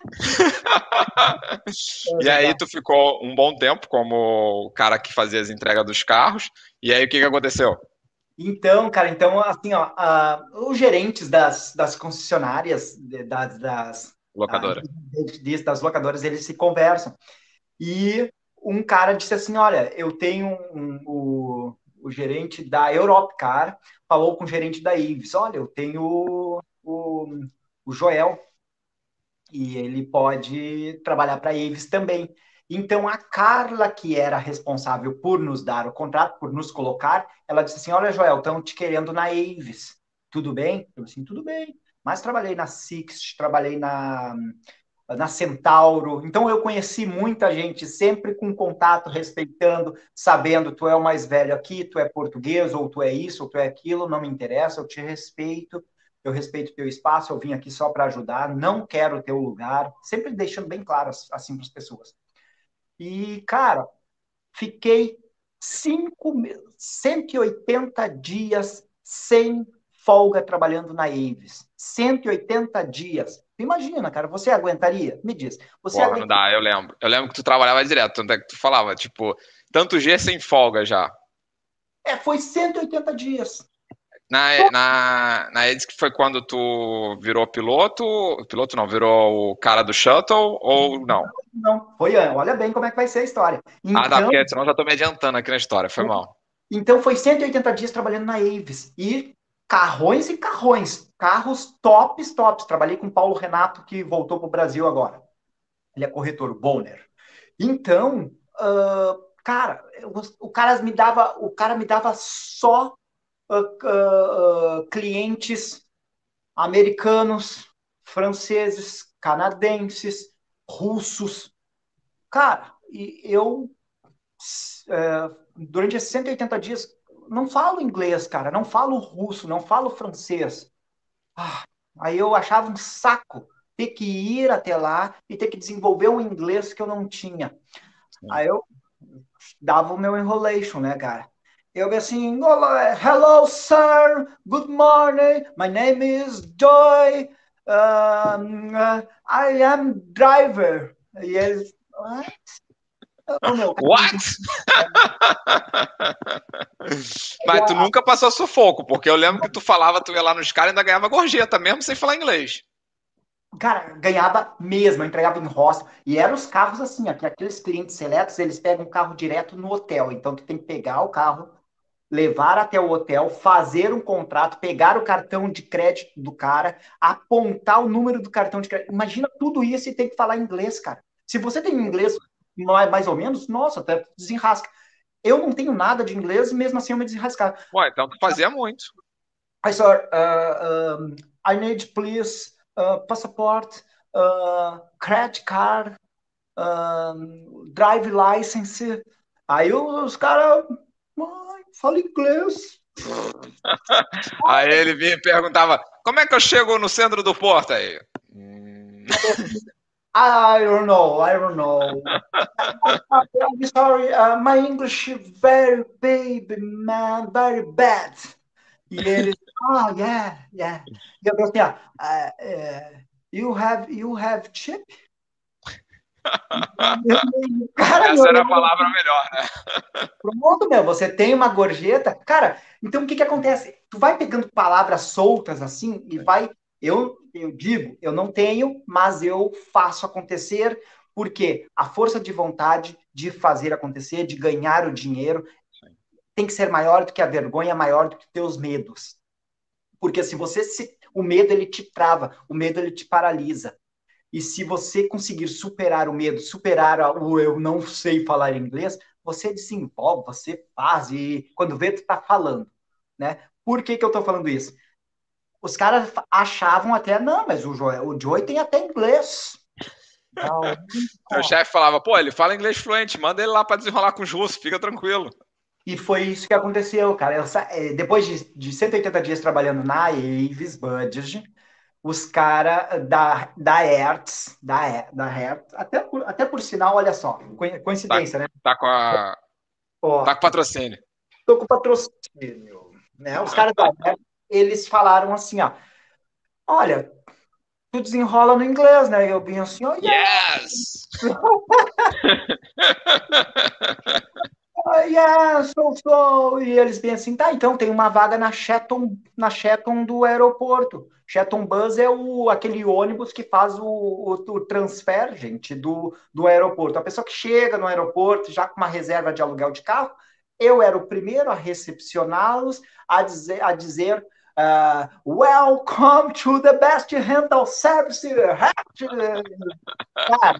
*laughs* e aí tu ficou um bom tempo como o cara que fazia as entregas dos carros. E aí o que, que aconteceu? Então, cara, então assim, ó, uh, os gerentes das, das concessionárias, das, das locadoras, das locadoras, eles se conversam. E um cara disse assim: Olha, eu tenho um, um, o, o gerente da Europcar, falou com o gerente da Ives: Olha, eu tenho o, o, Joel e ele pode trabalhar para a Ives também. Então, a Carla, que era responsável por nos dar o contrato, por nos colocar, ela disse assim: Olha, Joel, estão te querendo na Aves. Tudo bem? Eu assim: Tudo bem. Mas trabalhei na Six, trabalhei na na Centauro. Então eu conheci muita gente, sempre com contato, respeitando, sabendo, tu é o mais velho aqui, tu é português, ou tu é isso, ou tu é aquilo, não me interessa, eu te respeito, eu respeito teu espaço, eu vim aqui só para ajudar, não quero teu lugar, sempre deixando bem claro assim para as pessoas. E, cara, fiquei cinco, 180 dias sem folga trabalhando na Aves. 180 dias. Imagina, cara, você aguentaria? Me diz. Você Porra, não dá, eu lembro. Eu lembro que tu trabalhava direto, tanto é que tu falava, tipo, tanto G sem folga já. É, foi 180 dias. Na, na, na Edis que foi quando tu virou piloto, piloto não, virou o cara do shuttle ou não? Não, foi, olha bem como é que vai ser a história. Então, ah, tá, porque senão já tô me adiantando aqui na história, foi mal. Então foi 180 dias trabalhando na Aves e carrões e carrões, carros tops, tops. Trabalhei com Paulo Renato, que voltou para o Brasil agora. Ele é corretor Bonner. Então, uh, cara, o cara me dava, o cara me dava só uh, uh, clientes americanos, franceses, canadenses, russos. Cara, e eu eh, durante esses 180 dias não falo inglês, cara, não falo russo, não falo francês. Ah, aí eu achava um saco ter que ir até lá e ter que desenvolver um inglês que eu não tinha. Sim. Aí eu dava o meu enrolation, né, cara? Eu assim, hello, sir, good morning, my name is Joy, um, uh, I am driver. E eles, what? *laughs* What? *laughs* Mas tu nunca passou sufoco, porque eu lembro que tu falava, tu ia lá nos caras e ainda ganhava gorjeta, mesmo sem falar inglês. Cara, ganhava mesmo, eu entregava em hostel. E eram os carros assim, aqui, aqueles clientes seletos, eles pegam o carro direto no hotel. Então tu tem que pegar o carro, levar até o hotel, fazer um contrato, pegar o cartão de crédito do cara, apontar o número do cartão de crédito. Imagina tudo isso e tem que falar inglês, cara. Se você tem inglês mais ou menos, nossa, até desenrasca. Eu não tenho nada de inglês, mesmo assim eu me desenrascar. Ué, então tu fazia muito. I sir, uh, um, I need please uh, passport, uh, credit card, uh, drive license. Aí os caras, fala inglês. *laughs* aí ele vinha e perguntava, como é que eu chego no centro do porto aí? *laughs* I don't know. I don't know. I'm sorry. Uh, my English is very baby, man. Very bad. E ele, ah, oh, yeah, yeah. E eu assim, ah, uh, you have, you have chip? Cara, Essa era a palavra melhor, né? Pronto, meu, você tem uma gorjeta. Cara, então o que que acontece? Tu vai pegando palavras soltas assim e vai eu, eu digo, eu não tenho, mas eu faço acontecer, porque a força de vontade de fazer acontecer, de ganhar o dinheiro, tem que ser maior do que a vergonha, maior do que teus medos. Porque se você se. O medo ele te trava, o medo ele te paralisa. E se você conseguir superar o medo, superar o eu não sei falar inglês, você desenvolve, você faz, e quando vê, tu tá falando. Né? Por que, que eu tô falando isso? Os caras achavam até, não, mas o Joey, o Joey tem até inglês. Então, *laughs* Meu chefe falava, pô, ele fala inglês fluente, manda ele lá para desenrolar com os russos, fica tranquilo. E foi isso que aconteceu, cara. Eu, é, depois de, de 180 dias trabalhando na Avis Budget, os caras da, da Hertz, da, da Hertz, até por, até por sinal, olha só, coincidência, tá, né? Tá com a. Tá com patrocínio. Tô com patrocínio. Né? Os caras da Hertz eles falaram assim, ó, olha, tu desenrola no inglês, né? E eu bem assim, oh, yes! oh, yes, so, so. E eles bem assim, tá, então tem uma vaga na Shetton, na Shetton do aeroporto. Shetton Bus é o, aquele ônibus que faz o, o, o, transfer, gente, do, do aeroporto. A pessoa que chega no aeroporto já com uma reserva de aluguel de carro, eu era o primeiro a recepcioná-los, a dizer, a dizer Uh, welcome to the best rental service. Cara,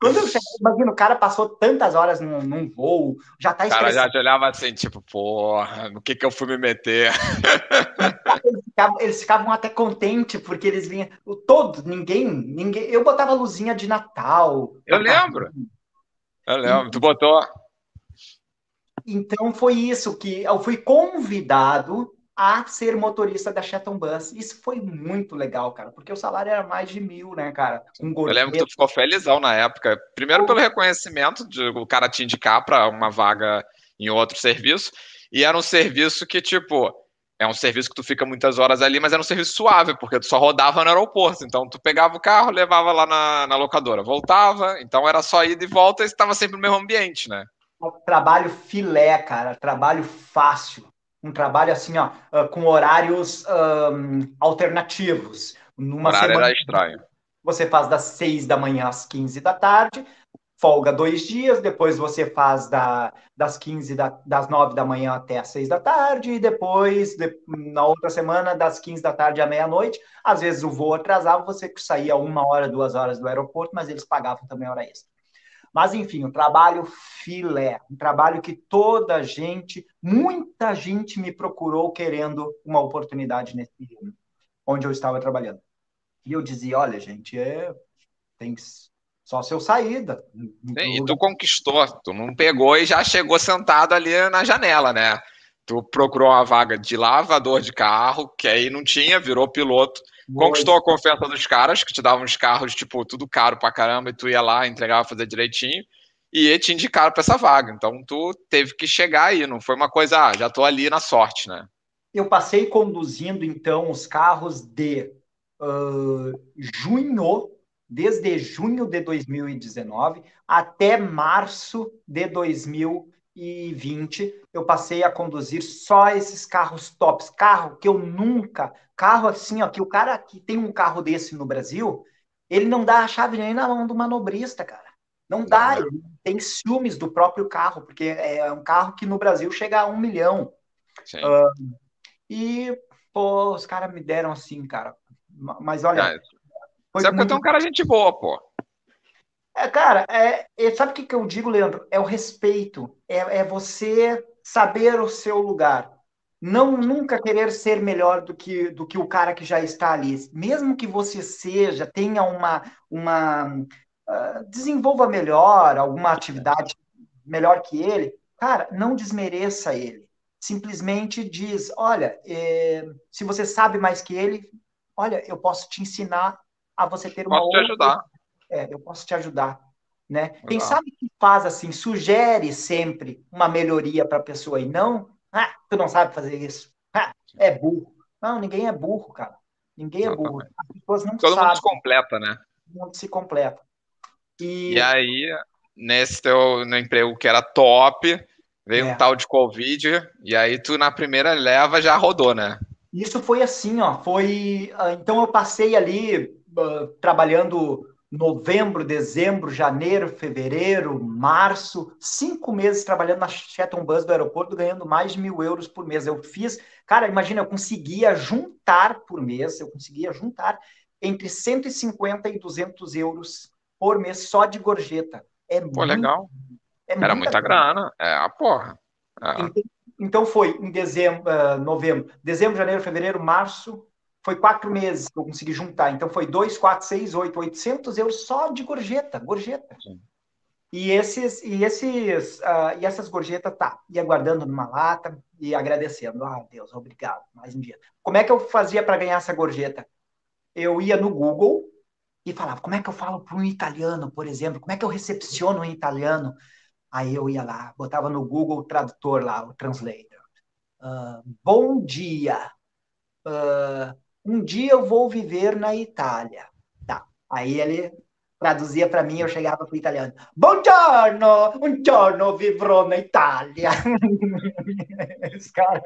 quando eu cheguei, imagina, o cara passou tantas horas num, num voo, já tá estressado. O cara já olhava assim, tipo, porra, no que que eu fui me meter? *laughs* Eles ficavam, eles ficavam até contentes, porque eles vinham, todos, ninguém, ninguém, eu botava luzinha de Natal. Eu lembro. Eu lembro, tu botou. Então foi isso que eu fui convidado a ser motorista da Shetton Bus. Isso foi muito legal, cara, porque o salário era mais de mil, né, cara? Um Eu lembro que tu ficou felizão na época. Primeiro pelo reconhecimento de o cara te indicar para uma vaga em outro serviço. E era um serviço que, tipo, é um serviço que tu fica muitas horas ali, mas era um serviço suave, porque tu só rodava no aeroporto. Então tu pegava o carro, levava lá na, na locadora, voltava, então era só ida e volta e estava sempre no mesmo ambiente, né? Trabalho filé, cara, trabalho fácil um trabalho assim, ó, ah, com horários um, alternativos. Numa horário semana, era estranho. Você faz das 6 da manhã às 15 da tarde, folga dois dias, depois você faz da, das 15 da, das 9 da manhã até as 6 da tarde, e depois, de, na outra semana, das 15 da tarde à meia-noite. Às vezes o voo atrasava, você saía uma hora, duas horas do aeroporto, mas eles pagavam também hora extra. Mas, enfim, um trabalho filé, um trabalho que toda gente, muita gente me procurou querendo uma oportunidade nesse onde eu estava trabalhando. E eu dizia, olha, gente, é, tem só seu saída. Sim, e tu conquistou, tu não pegou e já chegou sentado ali na janela, né? Tu procurou uma vaga de lavador de carro, que aí não tinha, virou piloto Conquistou a confiança dos caras, que te davam os carros, tipo, tudo caro pra caramba, e tu ia lá, entregava, fazer direitinho, e te indicaram pra essa vaga. Então, tu teve que chegar aí, não foi uma coisa, ah, já tô ali na sorte, né? Eu passei conduzindo, então, os carros de uh, junho, desde junho de 2019 até março de 2020, eu passei a conduzir só esses carros tops, carro que eu nunca Carro assim, ó, que o cara que tem um carro desse no Brasil, ele não dá a chave nem na mão do manobrista, cara. Não dá, ele tem ciúmes do próprio carro, porque é um carro que no Brasil chega a um milhão. Uh, e, pô, os caras me deram assim, cara. Mas olha. É, sabe muito... que eu tenho um cara gente boa, pô. É, cara, é, é, sabe o que, que eu digo, Leandro? É o respeito. É, é você saber o seu lugar. Não nunca querer ser melhor do que, do que o cara que já está ali. Mesmo que você seja, tenha uma, uma uh, desenvolva melhor alguma atividade melhor que ele, cara, não desmereça ele. Simplesmente diz, olha, eh, se você sabe mais que ele, olha, eu posso te ensinar a você ter uma posso outra... te ajudar. É, eu posso te ajudar. Né? Quem sabe que faz assim, sugere sempre uma melhoria para a pessoa e não ah, tu não sabe fazer isso. Ah, é burro. Não, ninguém é burro, cara. Ninguém é burro. As pessoas não Todo sabem. mundo se completa, né? Todo mundo se completa. E, e aí, nesse teu no emprego que era top, veio é. um tal de Covid, e aí tu na primeira leva já rodou, né? Isso foi assim, ó. Foi. Ah, então eu passei ali uh, trabalhando novembro, dezembro, janeiro, fevereiro, março, cinco meses trabalhando na Shuttle Bus do aeroporto, ganhando mais de mil euros por mês. Eu fiz, cara, imagina, eu conseguia juntar por mês, eu conseguia juntar entre 150 e 200 euros por mês só de gorjeta. É Pô, muito, legal. É Era muita grana. grana. É a porra. É. Então, então, foi em dezembro, uh, novembro, dezembro, janeiro, fevereiro, março, foi quatro meses que eu consegui juntar. Então foi dois, quatro, seis, oito, oitocentos euros só de gorjeta, gorjeta. Sim. E esses, e esses, uh, e essas gorjetas tá, ia guardando numa lata e agradecendo. Ah, Deus, obrigado, mais um dia. Como é que eu fazia para ganhar essa gorjeta? Eu ia no Google e falava, como é que eu falo para um italiano, por exemplo? Como é que eu recepciono um italiano? Aí eu ia lá, botava no Google o tradutor lá, o translator. Uh, bom dia. Uh, um dia eu vou viver na Itália. Tá. Aí ele traduzia para mim, eu chegava para o italiano. Buongiorno, buongiorno, vivrò na Itália. Os *laughs* caras...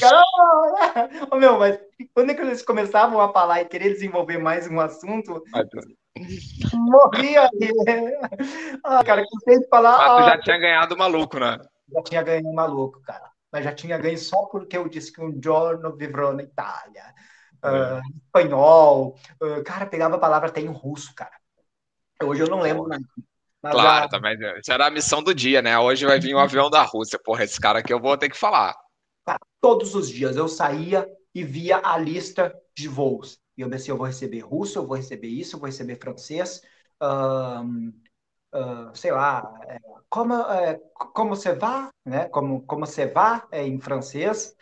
Cara, oh, meu, mas quando é que eles começavam a falar e querer desenvolver mais um assunto, morria ali. Ah, cara, de falar. Ah, tu já tinha ganhado maluco, né? Já tinha ganho maluco, cara. Mas já tinha ganho só porque eu disse que um giorno vivrò na Itália uh, espanhol. Uh, cara, pegava a palavra até em russo, cara. Hoje eu não lembro mais. Claro, a... também. Isso era a missão do dia, né? Hoje vai vir um avião da Rússia. Porra, esse cara aqui eu vou ter que falar. Cara, todos os dias eu saía e via a lista de voos. E eu pensei, eu vou receber russo, eu vou receber isso, eu vou receber francês. Uh, uh, sei lá, é, como, é, como você vá, né? Como, como você vá é, em francês.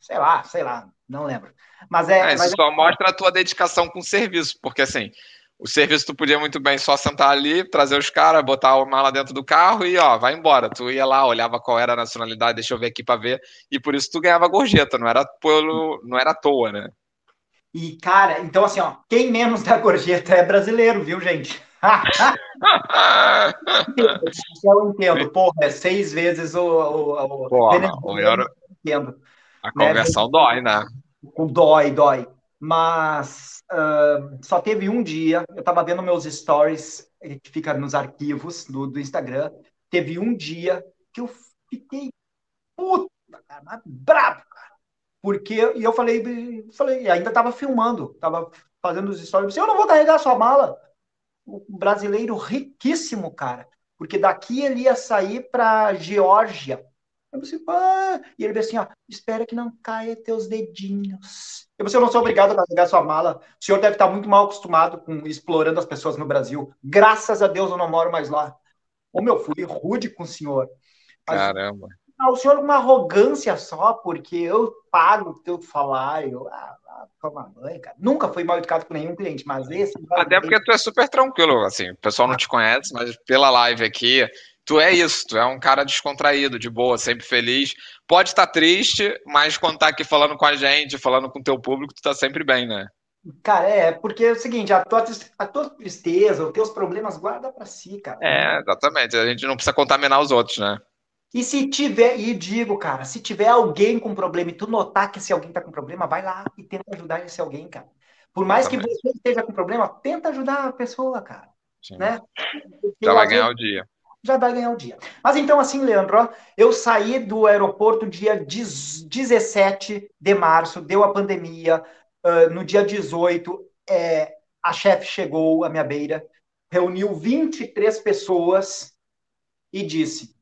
Sei lá, sei lá, não lembro. Mas é. é isso mas só é... mostra a tua dedicação com o serviço, porque assim, o serviço tu podia muito bem só sentar ali, trazer os caras, botar a mala dentro do carro e ó, vai embora. Tu ia lá, olhava qual era a nacionalidade, deixa eu ver aqui para ver, e por isso tu ganhava gorjeta, não era pelo, não era à toa, né? E cara, então assim, ó, quem menos dá gorjeta é brasileiro, viu, gente? *laughs* *laughs* eu entendo, porra, é seis vezes o, o, o, porra, o euro... entendo. A né? conversão né? dói, né? Dói, dói. Mas uh, só teve um dia, eu estava vendo meus stories, que fica nos arquivos do, do Instagram, teve um dia que eu fiquei puta, cara, brabo, cara. Porque, e eu falei, falei ainda estava filmando, estava fazendo os stories, eu não vou carregar sua mala. O brasileiro riquíssimo, cara. Porque daqui ele ia sair para Geórgia, eu pensei, ah! E ele disse assim, ó, espera que não caia teus dedinhos. Eu pensei, eu não sou obrigado a carregar sua mala. O senhor deve estar muito mal acostumado com explorando as pessoas no Brasil. Graças a Deus eu não moro mais lá. Ô, meu, fui rude com o senhor. Mas, Caramba. Ah, o senhor uma arrogância só, porque eu pago o teu salário. Ah, toma banho, cara. Nunca fui mal educado com nenhum cliente, mas esse... Até porque tu é super tranquilo, assim, o pessoal não te conhece, mas pela live aqui, tu é isso, tu é um cara descontraído, de boa, sempre feliz. Pode estar triste, mas quando tá aqui falando com a gente, falando com o teu público, tu tá sempre bem, né? Cara, é, porque é o seguinte, a tua, a tua tristeza, os teus problemas, guarda para si, cara. É, exatamente. A gente não precisa contaminar os outros, né? E se tiver, e digo, cara, se tiver alguém com problema e tu notar que esse alguém tá com problema, vai lá e tenta ajudar esse alguém, cara. Por mais exatamente. que você esteja com problema, tenta ajudar a pessoa, cara. Sim. Né? Já vai ganhar o dia já vai ganhar o dia. Mas então, assim, Leandro, eu saí do aeroporto dia 17 de março, deu a pandemia. Uh, no dia 18, é, a chefe chegou à minha beira, reuniu 23 pessoas e disse: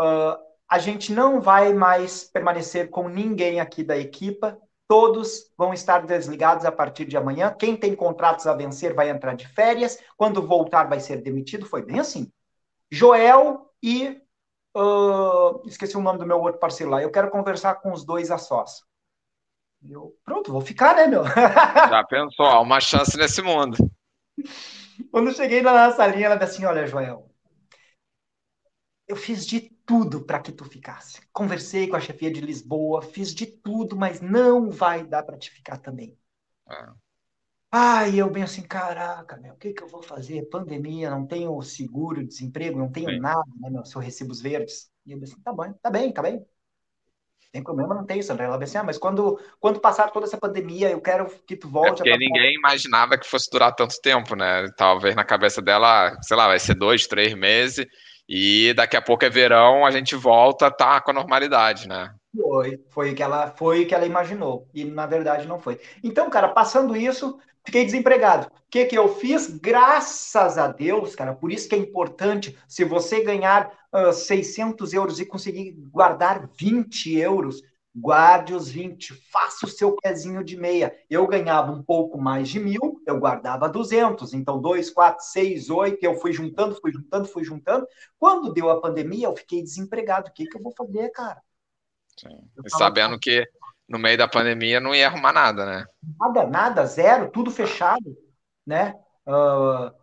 uh, a gente não vai mais permanecer com ninguém aqui da equipa. Todos vão estar desligados a partir de amanhã. Quem tem contratos a vencer vai entrar de férias. Quando voltar, vai ser demitido. Foi bem assim. Joel e. Uh, esqueci o nome do meu outro parceiro lá. Eu quero conversar com os dois a sós. Eu, pronto, vou ficar, né, meu? *laughs* Já pensou? Há uma chance nesse mundo. Quando cheguei na salinha, ela disse assim: Olha, Joel, eu fiz de tudo para que tu ficasse. Conversei com a chefia de Lisboa, fiz de tudo, mas não vai dar para te ficar também. Ah. Ai, eu bem assim, caraca, meu, o que, que eu vou fazer? Pandemia, não tenho seguro, desemprego, não tenho Sim. nada, né, meu, sou recibos verdes. E eu assim, tá bom, tá bem, tá bem. Tem problema, não tem, Sandra. Ela disse, ah, mas quando, quando passar toda essa pandemia, eu quero que tu volte. É porque ninguém imaginava que fosse durar tanto tempo, né? Talvez na cabeça dela, sei lá, vai ser dois, três meses, e daqui a pouco é verão, a gente volta, tá com a normalidade, né? Foi, foi o que ela foi o que ela imaginou. E na verdade não foi. Então, cara, passando isso, fiquei desempregado. O que, que eu fiz? Graças a Deus, cara, por isso que é importante, se você ganhar uh, 600 euros e conseguir guardar 20 euros, guarde os 20, faça o seu pezinho de meia. Eu ganhava um pouco mais de mil, eu guardava 200. Então, 2, 4, 6, 8, eu fui juntando, fui juntando, fui juntando. Quando deu a pandemia, eu fiquei desempregado. O que, que eu vou fazer, cara? Sabendo que no meio da pandemia não ia arrumar nada, né? Nada, nada, zero, tudo fechado, né? Uh,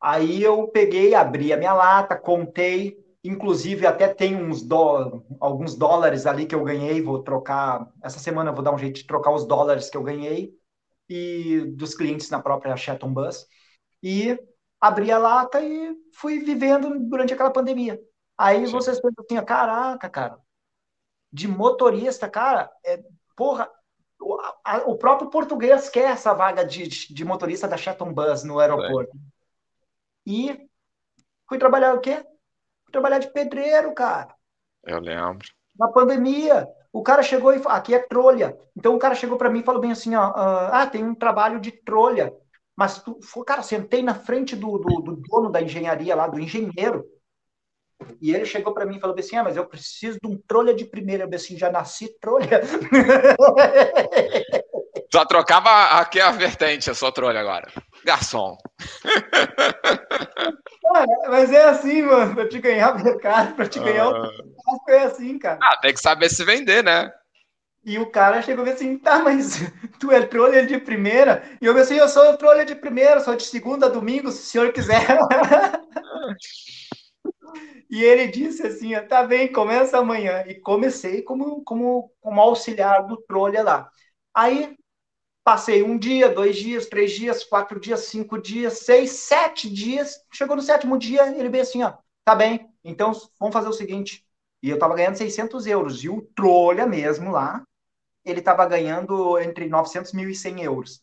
aí eu peguei, abri a minha lata, contei, Inclusive, até tem uns dó, alguns dólares ali que eu ganhei, vou trocar. Essa semana eu vou dar um jeito de trocar os dólares que eu ganhei e dos clientes na própria Shetton Bus. E abri a lata e fui vivendo durante aquela pandemia. Aí Sim. vocês pensam assim, caraca, cara, de motorista, cara, é, porra, o, a, o próprio português quer essa vaga de, de motorista da Shetton Bus no aeroporto. É. E fui trabalhar o quê? trabalhar de pedreiro, cara. Eu lembro. Na pandemia, o cara chegou e falou, aqui é trolha. Então o cara chegou para mim e falou bem assim, ó, ah, tem um trabalho de trolha. Mas, tu, cara, sentei na frente do, do, do dono da engenharia lá, do engenheiro. E ele chegou para mim e falou assim: ah, mas eu preciso de um trolha de primeira. Eu assim, já nasci trolha. *laughs* Só trocava aqui a vertente, a sua trolha agora. Garçom. *laughs* Cara, mas é assim, mano, pra te ganhar mercado, pra te ganhar o ah. é assim, cara. Ah, tem que saber se vender, né? E o cara chegou e assim, tá, mas *laughs* tu é trolha de primeira? E eu assim, eu sou trolha de primeira, sou de segunda a domingo, se o senhor quiser. E ele disse assim, tá bem, começa amanhã. E comecei como, como, como auxiliar do trolha lá. Aí Passei um dia, dois dias, três dias, quatro dias, cinco dias, seis, sete dias. Chegou no sétimo dia, ele veio assim, ó, tá bem, então vamos fazer o seguinte. E eu tava ganhando 600 euros. E o trolha mesmo lá, ele tava ganhando entre 900 mil e 100 euros.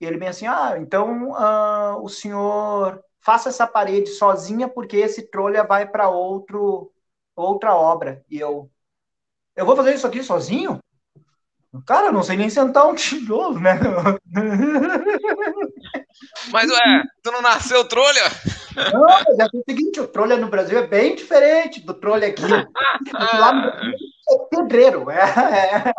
E ele bem assim, ah, então uh, o senhor faça essa parede sozinha porque esse trolha vai para outro outra obra. E eu, eu vou fazer isso aqui sozinho? Cara, eu não sei nem sentar um tijolo, né? *laughs* Mas, ué, tu não nasceu trolha? Não, mas é o seguinte, o trolha no Brasil é bem diferente do trolha aqui. *laughs* Lá no Brasil é pedreiro. É, é.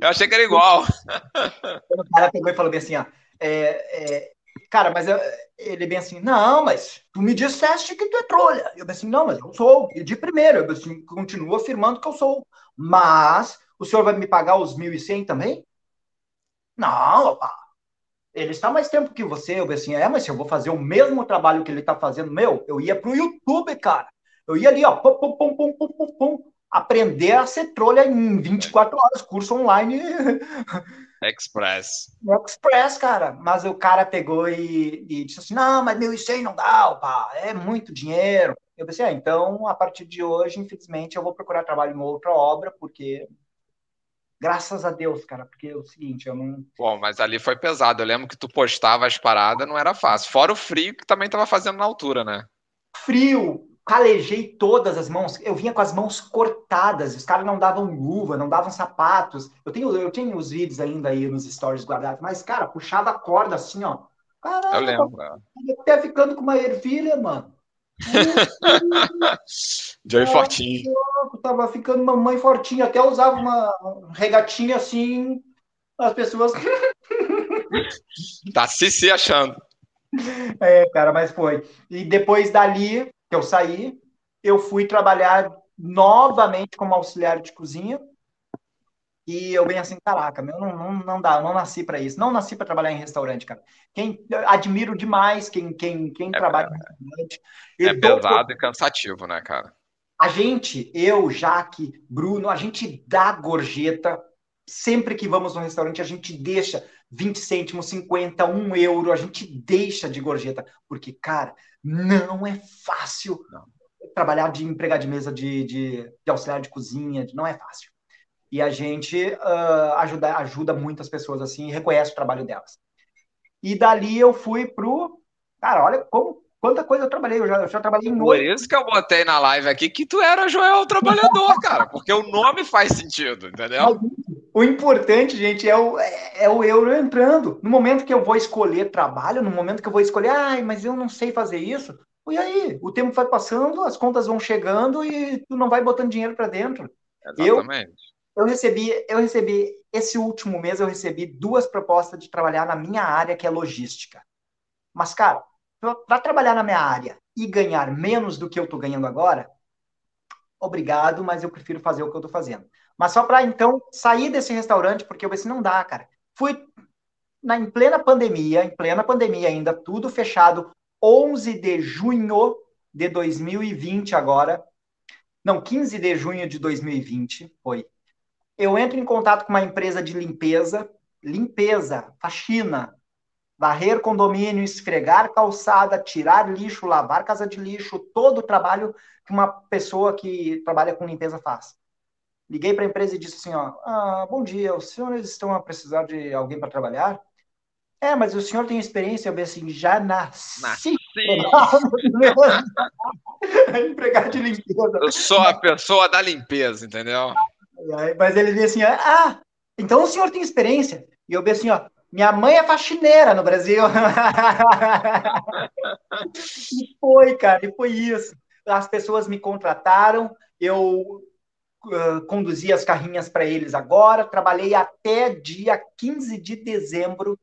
Eu achei que era igual. O cara pegou e falou bem assim, ó, é, é, cara, mas eu, ele bem assim, não, mas tu me disseste que tu é trolha. Eu bem assim, não, mas eu sou, e de primeiro, eu assim, continuo afirmando que eu sou, mas o senhor vai me pagar os 1.100 também? Não, opa. Ele está mais tempo que você. Eu assim, é, mas se eu vou fazer o mesmo trabalho que ele está fazendo, meu, eu ia para o YouTube, cara. Eu ia ali, ó, pum, pum, pum, pum, pum, pum, pum, aprender a ser trolha em 24 horas, curso online. *laughs* Express. Express, cara. Mas o cara pegou e, e disse assim: não, mas 1.100 não dá, opa, é muito dinheiro. Eu pensei, ah, então, a partir de hoje, infelizmente, eu vou procurar trabalho em outra obra, porque Graças a Deus, cara, porque é o seguinte, eu não. Bom, mas ali foi pesado. Eu lembro que tu postava as paradas, não era fácil. Fora o frio que também tava fazendo na altura, né? Frio, calejei todas as mãos. Eu vinha com as mãos cortadas. Os caras não davam luva, não davam sapatos. Eu tenho, eu tenho os vídeos ainda aí nos stories guardados, mas, cara, puxava a corda assim, ó. Caramba, eu lembro. Até ficando com uma ervilha, mano. *laughs* Joey fortinho. Tava ficando mamãe fortinha, até usava uma regatinha assim, as pessoas. *laughs* tá se se achando. É, cara, mas foi. E depois dali que eu saí, eu fui trabalhar novamente como auxiliar de cozinha. E eu bem assim, caraca, meu, não, não, não dá, não nasci para isso. Não nasci para trabalhar em restaurante, cara. Quem admiro demais quem quem, quem é, trabalha em restaurante. É pesado e cansativo, né, cara? A gente, eu, Jaque, Bruno, a gente dá gorjeta sempre que vamos no restaurante, a gente deixa 20 cêntimos, 50, 1 euro, a gente deixa de gorjeta, porque, cara, não é fácil não. trabalhar de empregado de mesa, de, de, de, auxiliar de cozinha, não é fácil. E a gente uh, ajuda, ajuda muitas pessoas assim e reconhece o trabalho delas. E dali eu fui pro. Cara, olha como, quanta coisa eu trabalhei. Eu já, eu já trabalhei em Por isso que eu botei na live aqui que tu era Joel Trabalhador, *laughs* cara, porque o nome faz sentido, entendeu? O importante, gente, é o, é, é o euro entrando. No momento que eu vou escolher trabalho, no momento que eu vou escolher, ai, mas eu não sei fazer isso. E aí, o tempo vai passando, as contas vão chegando e tu não vai botando dinheiro para dentro. Exatamente. Eu, eu recebi, eu recebi esse último mês eu recebi duas propostas de trabalhar na minha área, que é logística. Mas cara, para trabalhar na minha área e ganhar menos do que eu estou ganhando agora, obrigado, mas eu prefiro fazer o que eu estou fazendo. Mas só para então sair desse restaurante, porque eu pensei, não dá, cara. Fui na, em plena pandemia, em plena pandemia ainda, tudo fechado, 11 de junho de 2020 agora. Não, 15 de junho de 2020 foi. Eu entro em contato com uma empresa de limpeza, limpeza, faxina, varrer condomínio, esfregar calçada, tirar lixo, lavar casa de lixo, todo o trabalho que uma pessoa que trabalha com limpeza faz. Liguei para a empresa e disse assim, ó, ah, bom dia, os senhores estão a precisar de alguém para trabalhar? É, mas o senhor tem experiência? Eu vi assim, já nasci. nasci. *laughs* Empregado de limpeza. Eu sou a pessoa da limpeza, entendeu? Mas ele disse assim, ah, então o senhor tem experiência? E eu vi assim, ó, minha mãe é faxineira no Brasil. e foi, cara, e foi isso. As pessoas me contrataram, eu conduzi as carrinhas para eles agora. Trabalhei até dia 15 de dezembro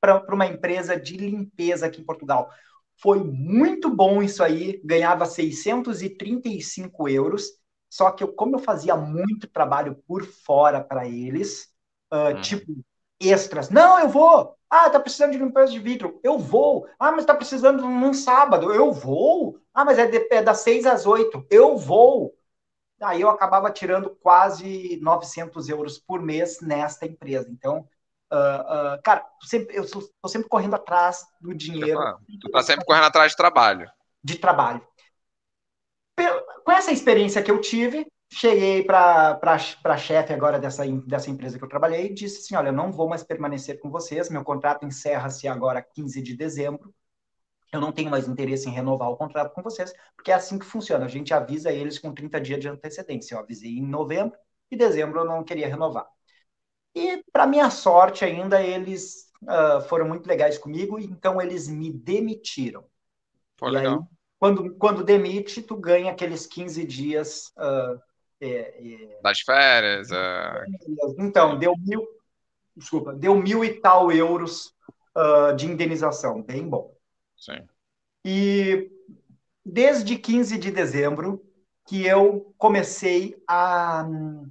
para uma empresa de limpeza aqui em Portugal. Foi muito bom isso aí, ganhava 635 euros. Só que eu, como eu fazia muito trabalho por fora para eles, uh, hum. tipo extras, não, eu vou. Ah, tá precisando de limpeza de vidro, eu vou. Ah, mas tá precisando num sábado, eu vou. Ah, mas é, de, é das 6 às 8, eu vou aí eu acabava tirando quase 900 euros por mês nesta empresa. Então, uh, uh, cara, sempre, eu estou sempre correndo atrás do dinheiro. Tu está sempre correndo atrás de trabalho. De trabalho. Com essa experiência que eu tive, cheguei para a chefe agora dessa, dessa empresa que eu trabalhei e disse assim, olha, eu não vou mais permanecer com vocês, meu contrato encerra-se agora 15 de dezembro, eu não tenho mais interesse em renovar o contrato com vocês, porque é assim que funciona. A gente avisa eles com 30 dias de antecedência. Eu avisei em novembro e dezembro eu não queria renovar. E, para minha sorte, ainda eles uh, foram muito legais comigo, então eles me demitiram. Pô, legal. Aí, quando, quando demite, tu ganha aqueles 15 dias. Uh, é, é... Das férias. É... Então, deu mil. Desculpa, deu mil e tal euros uh, de indenização. Bem bom. Sim. E desde 15 de dezembro que eu comecei a hum,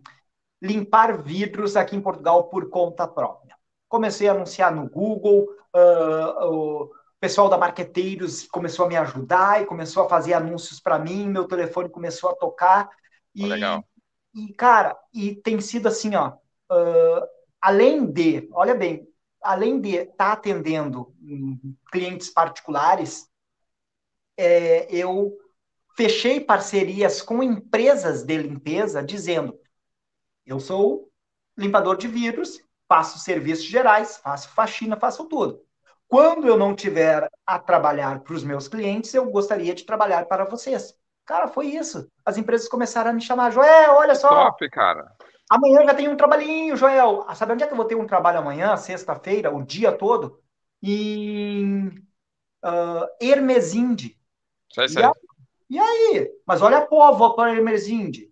limpar vidros aqui em Portugal por conta própria. Comecei a anunciar no Google, uh, o pessoal da Marqueteiros começou a me ajudar e começou a fazer anúncios para mim, meu telefone começou a tocar. E, legal. E, cara, e tem sido assim, ó, uh, além de, olha bem, além de estar tá atendendo clientes particulares, é, eu fechei parcerias com empresas de limpeza, dizendo: eu sou limpador de vidros, faço serviços gerais, faço faxina, faço tudo. Quando eu não tiver a trabalhar para os meus clientes, eu gostaria de trabalhar para vocês. Cara, foi isso. As empresas começaram a me chamar, Joel, olha só. Top, cara. Amanhã já tem um trabalhinho, Joel. Ah, sabe onde é que eu vou ter um trabalho amanhã, sexta-feira, o dia todo? Em uh, Hermesinde. Sei, sei. E aí? Mas olha a Póvoa para Emersinde.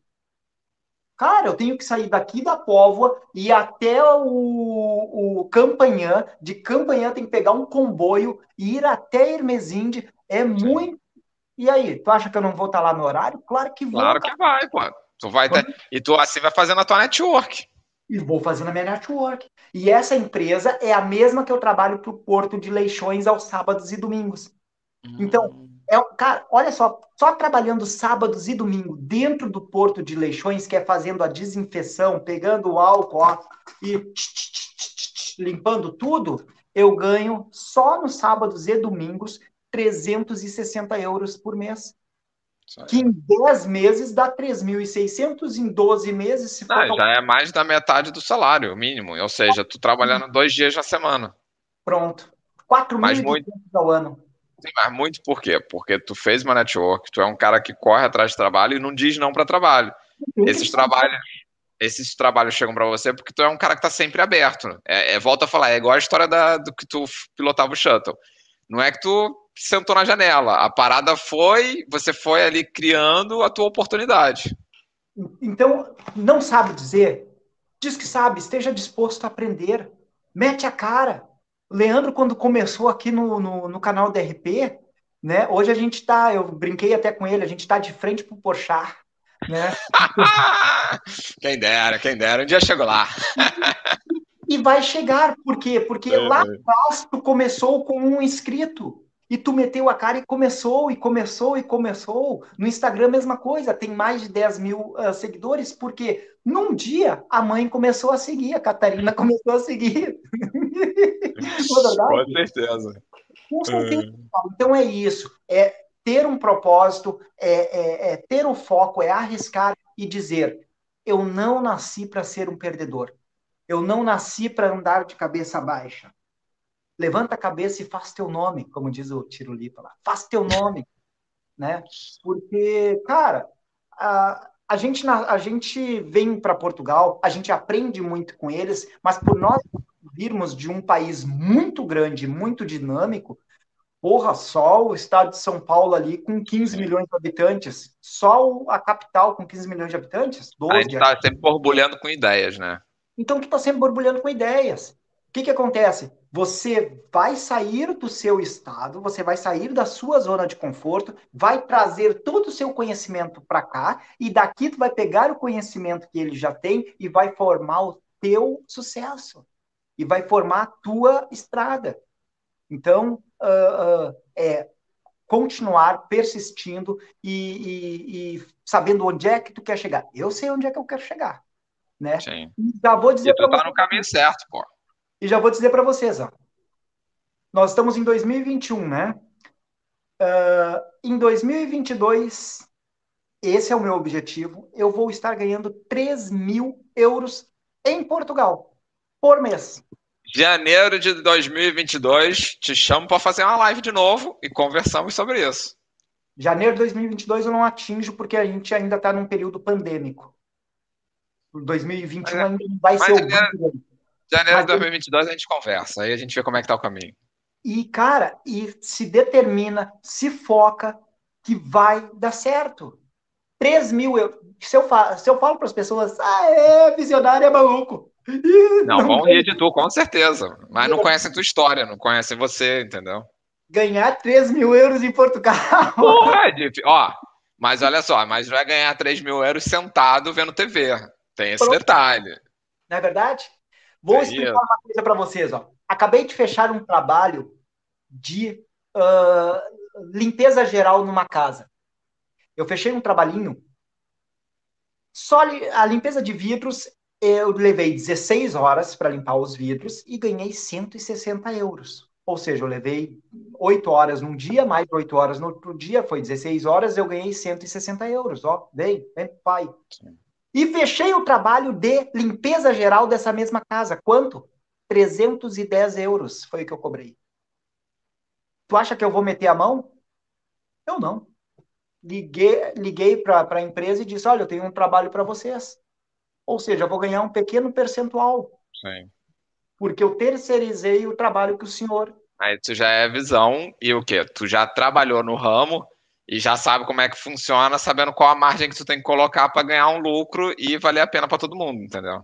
Cara, eu tenho que sair daqui da Póvoa e até o, o Campanhã. De Campanhã tem que pegar um comboio e ir até Hermesinde. É muito. E aí, tu acha que eu não vou estar lá no horário? Claro que vou. Claro que vai, pô. Tu vai ter... E tu assim vai fazendo a tua network. E vou fazendo a minha network. E essa empresa é a mesma que eu trabalho para o Porto de Leixões aos sábados e domingos. Então, hum. é, cara, olha só, só trabalhando sábados e domingo dentro do Porto de Leixões, que é fazendo a desinfecção, pegando o álcool ó, e tch, tch, tch, limpando tudo, eu ganho só nos sábados e domingos 360 euros por mês. Que em 10 meses dá 3.600, em 12 meses, se for. Ah, já é mais da metade do salário mínimo. Ou seja, tu trabalhando dois dias na semana. Pronto. 4.000 muito... ao ano. Sim, mas muito por quê? Porque tu fez uma network, tu é um cara que corre atrás de trabalho e não diz não para trabalho. Esses trabalhos, esses trabalhos chegam para você porque tu é um cara que tá sempre aberto. É, é, volta a falar, é igual a história da, do que tu pilotava o shuttle. Não é que tu sentou na janela. A parada foi, você foi ali criando a tua oportunidade. Então, não sabe dizer? Diz que sabe, esteja disposto a aprender. Mete a cara. Leandro, quando começou aqui no, no, no canal DRP, né? Hoje a gente está, eu brinquei até com ele, a gente está de frente para o Porchat, né? *laughs* quem dera, quem dera, um dia chegou lá. e vai chegar, por quê? Porque é, lá atrás tu começou com um inscrito. E tu meteu a cara e começou, e começou, e começou. No Instagram, mesma coisa, tem mais de 10 mil uh, seguidores, porque num dia a mãe começou a seguir, a Catarina *laughs* começou a seguir. *laughs* Com certeza. Com certeza. Então é isso. É ter um propósito, é, é, é ter o foco, é arriscar e dizer: eu não nasci para ser um perdedor. Eu não nasci para andar de cabeça baixa. Levanta a cabeça e faz teu nome, como diz o Tirolipa lá. Faz teu nome, né? Porque, cara, a, a gente, a gente vem para Portugal, a gente aprende muito com eles, mas por nós virmos de um país muito grande, muito dinâmico, porra, só o estado de São Paulo ali com 15 milhões de habitantes, só a capital com 15 milhões de habitantes, 12, a gente está sempre borbulhando com ideias, né? Então tu está sempre borbulhando com ideias. O que, que acontece? Você vai sair do seu estado, você vai sair da sua zona de conforto, vai trazer todo o seu conhecimento para cá, e daqui tu vai pegar o conhecimento que ele já tem e vai formar o teu sucesso. E vai formar a tua estrada. Então, uh, uh, é continuar persistindo e, e, e, sabendo onde é que tu quer chegar. Eu sei onde é que eu quero chegar, né? Sim. Já vou dizer e tu tá no caminho certo, pô. E já vou dizer para vocês, ó. Nós estamos em 2021, né? Uh, em 2022, esse é o meu objetivo. Eu vou estar ganhando 3 mil euros em Portugal por mês. Janeiro de 2022, te chamo para fazer uma live de novo e conversamos sobre isso. Janeiro de 2022 eu não atinjo porque a gente ainda está num período pandêmico. 2021 mas, ainda não vai ser o. Janeiro de 2022 a gente conversa, aí a gente vê como é que tá o caminho. E, cara, e se determina, se foca que vai dar certo. 3 mil euros. Se eu, falo, se eu falo para as pessoas, ah, é, visionário é maluco. Não, não vão rir de tu, com certeza. Mas não conhecem tua história, não conhecem você, entendeu? Ganhar 3 mil euros em Portugal. Porra, é ó, mas olha só, mas vai ganhar 3 mil euros sentado vendo TV. Tem esse Pronto. detalhe. Não é verdade? Vou é explicar uma coisa para vocês. Ó. Acabei de fechar um trabalho de uh, limpeza geral numa casa. Eu fechei um trabalhinho. Só a limpeza de vidros, eu levei 16 horas para limpar os vidros e ganhei 160 euros. Ou seja, eu levei 8 horas num dia, mais 8 horas no outro dia, foi 16 horas, eu ganhei 160 euros. Ó, vem, vem, pai. Sim. E fechei o trabalho de limpeza geral dessa mesma casa. Quanto? 310 euros foi o que eu cobrei. Tu acha que eu vou meter a mão? Eu não. Liguei, liguei para a empresa e disse: Olha, eu tenho um trabalho para vocês. Ou seja, eu vou ganhar um pequeno percentual. Sim. Porque eu terceirizei o trabalho que o senhor. Aí tu já é visão e o quê? Tu já trabalhou no ramo e já sabe como é que funciona, sabendo qual a margem que tu tem que colocar para ganhar um lucro e valer a pena para todo mundo, entendeu?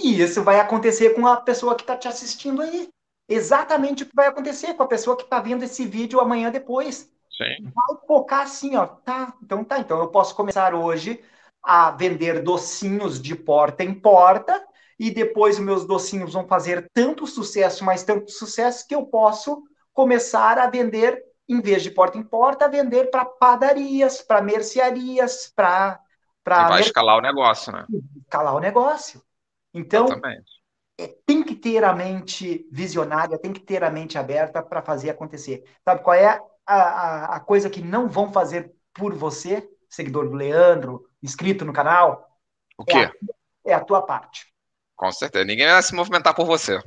E isso vai acontecer com a pessoa que está te assistindo aí. Exatamente o que vai acontecer com a pessoa que está vendo esse vídeo amanhã depois. Sim. Vai focar assim, ó. Tá, então tá. Então eu posso começar hoje a vender docinhos de porta em porta e depois meus docinhos vão fazer tanto sucesso, mas tanto sucesso que eu posso começar a vender em vez de porta em porta, vender para padarias, para mercearias, para para vai escalar o negócio, né? Escalar o negócio. Então, é, tem que ter a mente visionária, tem que ter a mente aberta para fazer acontecer. Sabe qual é a, a, a, coisa que não vão fazer por você, seguidor do Leandro, inscrito no canal? O quê? É a, é a tua parte. Com certeza. Ninguém vai se movimentar por você.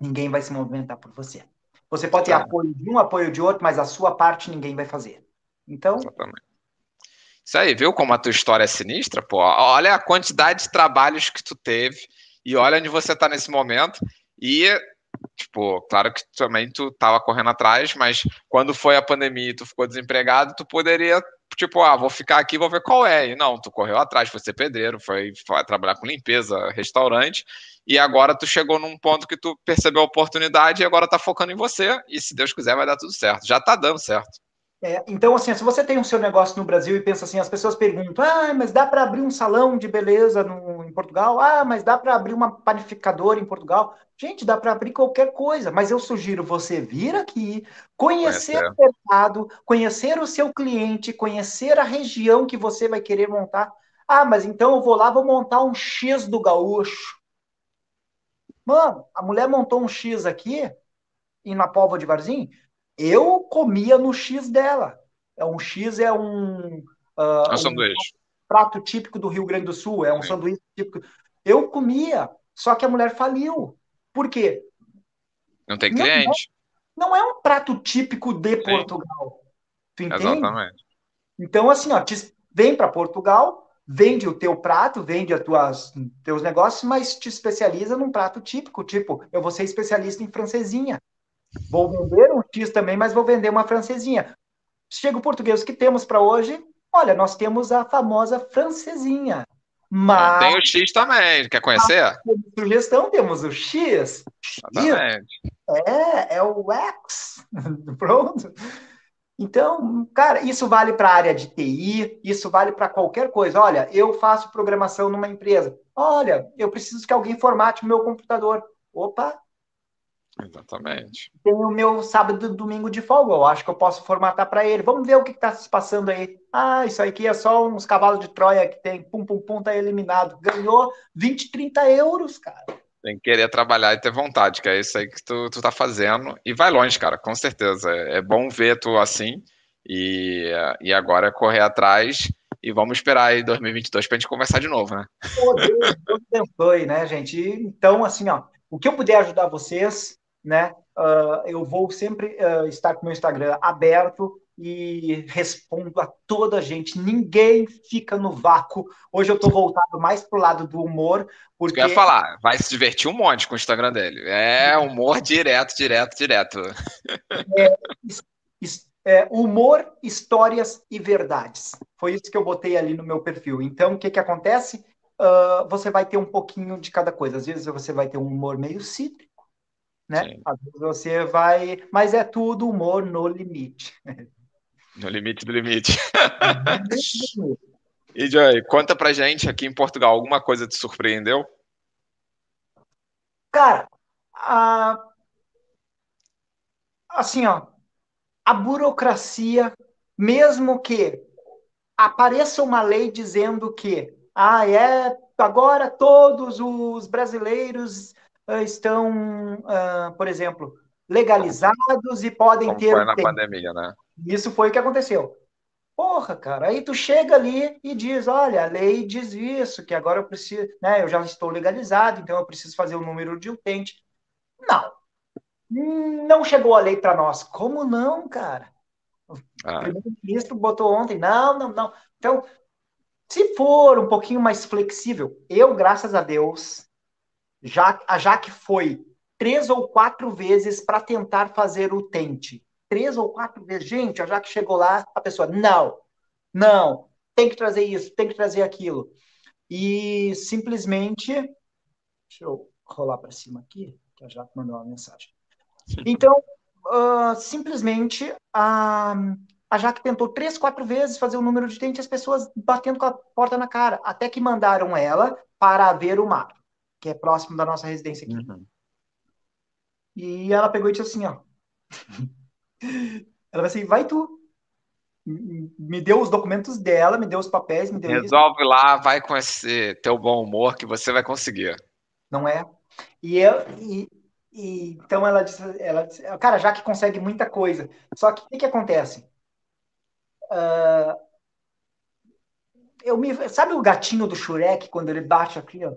Ninguém vai se movimentar por você. Você pode ter apoio de um, apoio de outro, mas a sua parte ninguém vai fazer. Então. Exatamente. Isso aí, viu como a tua história é sinistra? Pô, olha a quantidade de trabalhos que tu teve e olha onde você está nesse momento. E, tipo, claro que também tu tava correndo atrás, mas quando foi a pandemia e tu ficou desempregado, tu poderia, tipo, ah, vou ficar aqui, vou ver qual é. E não, tu correu atrás, foi ser pedreiro, foi, foi trabalhar com limpeza, restaurante, e agora tu chegou num ponto que tu percebeu a oportunidade e agora tá focando em você, e se Deus quiser vai dar tudo certo. Já tá dando certo. É, então, assim, se você tem o seu negócio no Brasil e pensa assim, as pessoas perguntam: ah, mas dá para abrir um salão de beleza no, em Portugal? Ah, mas dá para abrir uma panificadora em Portugal? Gente, dá para abrir qualquer coisa, mas eu sugiro você vir aqui, conhecer o mercado, conhecer o seu cliente, conhecer a região que você vai querer montar. Ah, mas então eu vou lá, vou montar um X do gaúcho. Mano, a mulher montou um X aqui, e na Póvoa de Varzim, eu comia no X dela. É um X é um, uh, um sanduíche. prato típico do Rio Grande do Sul, é um Sim. sanduíche típico. Eu comia, só que a mulher faliu. Por quê? Não tem cliente. Não, não é um prato típico de Sim. Portugal. Tu entende? Exatamente. Então, assim, ó, te, vem para Portugal, vende o teu prato, vende os tuas teus negócios, mas te especializa num prato típico, tipo, eu vou ser especialista em francesinha. Vou vender um X também, mas vou vender uma francesinha. Chega o português, o que temos para hoje? Olha, nós temos a famosa francesinha. Mas... Tem o X também, quer conhecer? Sugestão, temos o X. Exatamente. É, é o X. *laughs* Pronto. Então, cara, isso vale para a área de TI, isso vale para qualquer coisa. Olha, eu faço programação numa empresa. Olha, eu preciso que alguém formate o meu computador. Opa, Exatamente. Tem o meu sábado e domingo de folga, eu acho que eu posso formatar para ele. Vamos ver o que está se passando aí. Ah, isso aqui é só uns cavalos de Troia que tem, pum, pum, pum, tá eliminado. Ganhou 20, 30 euros, cara. Tem que querer trabalhar e ter vontade, que é isso aí que tu, tu tá fazendo. E vai longe, cara, com certeza. É, é bom ver tu assim. E, e agora é correr atrás. E vamos esperar aí 2022 pra gente conversar de novo, né? Pô, Deus, Deus abençoe, né, gente? Então, assim, ó, o que eu puder ajudar vocês, né? Uh, eu vou sempre uh, estar com o meu Instagram aberto e respondo a toda a gente. Ninguém fica no vácuo. Hoje eu estou voltado mais pro lado do humor, porque eu ia falar, vai se divertir um monte com o Instagram dele. É humor direto, direto, direto. É, é, humor, histórias e verdades. Foi isso que eu botei ali no meu perfil. Então, o que que acontece? Uh, você vai ter um pouquinho de cada coisa. Às vezes você vai ter um humor meio cítrico né? Sim. Às vezes você vai, mas é tudo humor no limite. No limite do limite. *laughs* e Joy, conta pra gente aqui em Portugal, alguma coisa te surpreendeu? Cara, a... assim, ó, a burocracia, mesmo que apareça uma lei dizendo que ah, é agora todos os brasileiros estão, uh, por exemplo, legalizados e podem Como ter. Foi na pandemia, né? Isso foi o que aconteceu. Porra, cara, aí tu chega ali e diz, olha, a lei diz isso, que agora eu preciso, né, eu já estou legalizado, então eu preciso fazer o número de utente. Não. Não chegou a lei para nós. Como não, cara? Ah. O primeiro-ministro botou ontem, não, não, não. Então, se for um pouquinho mais flexível, eu, graças a Deus, já, a Jaque foi três ou quatro vezes para tentar fazer o tente. Três ou quatro vezes. Gente, a Jaque chegou lá, a pessoa, não, Não, tem que trazer isso, tem que trazer aquilo. E simplesmente. Deixa eu rolar para cima aqui, que a Jaque mandou uma mensagem. Então, uh, simplesmente, a, a Jaque tentou três, quatro vezes fazer o número de dente as pessoas batendo com a porta na cara, até que mandaram ela para ver o mar, que é próximo da nossa residência aqui. Uhum. E ela pegou e disse assim, ó. *laughs* ela vai assim, vai tu. Me deu os documentos dela, me deu os papéis, me deu Resolve isso. lá, vai com esse teu bom humor que você vai conseguir. Não é? E eu, e, e, então ela disse, ela disse, cara, já que consegue muita coisa. Só que o que, que acontece? Uh, eu me, sabe o gatinho do Shurek quando ele bate aqui, ó?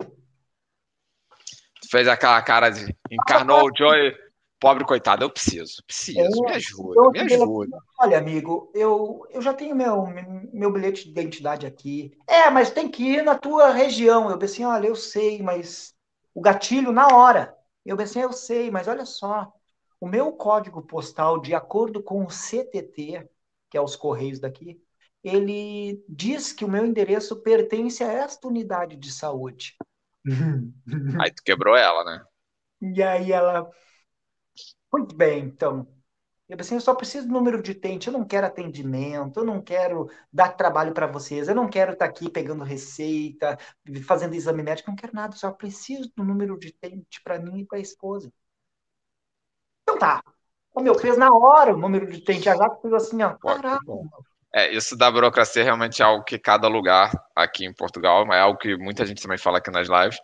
Fez aquela cara de encarnou o Joey, pobre coitado, eu preciso, preciso, me ajuda, me ajuda. Olha, amigo, eu, eu já tenho meu, meu bilhete de identidade aqui. É, mas tem que ir na tua região. Eu pensei, olha, eu sei, mas o gatilho na hora. Eu pensei, eu sei, mas olha só, o meu código postal, de acordo com o CTT, que é os correios daqui, ele diz que o meu endereço pertence a esta unidade de saúde. Aí tu quebrou ela, né? E aí ela. Muito bem, então. Eu pensei, eu só preciso do número de utente, eu não quero atendimento, eu não quero dar trabalho para vocês, eu não quero estar tá aqui pegando receita, fazendo exame médico, não quero nada, só preciso do número de utente para mim e para a esposa. Então tá. O meu fez na hora o número de utente, já fez assim, ó, caraca. É, isso da burocracia é realmente algo que cada lugar aqui em Portugal, é algo que muita gente também fala aqui nas lives,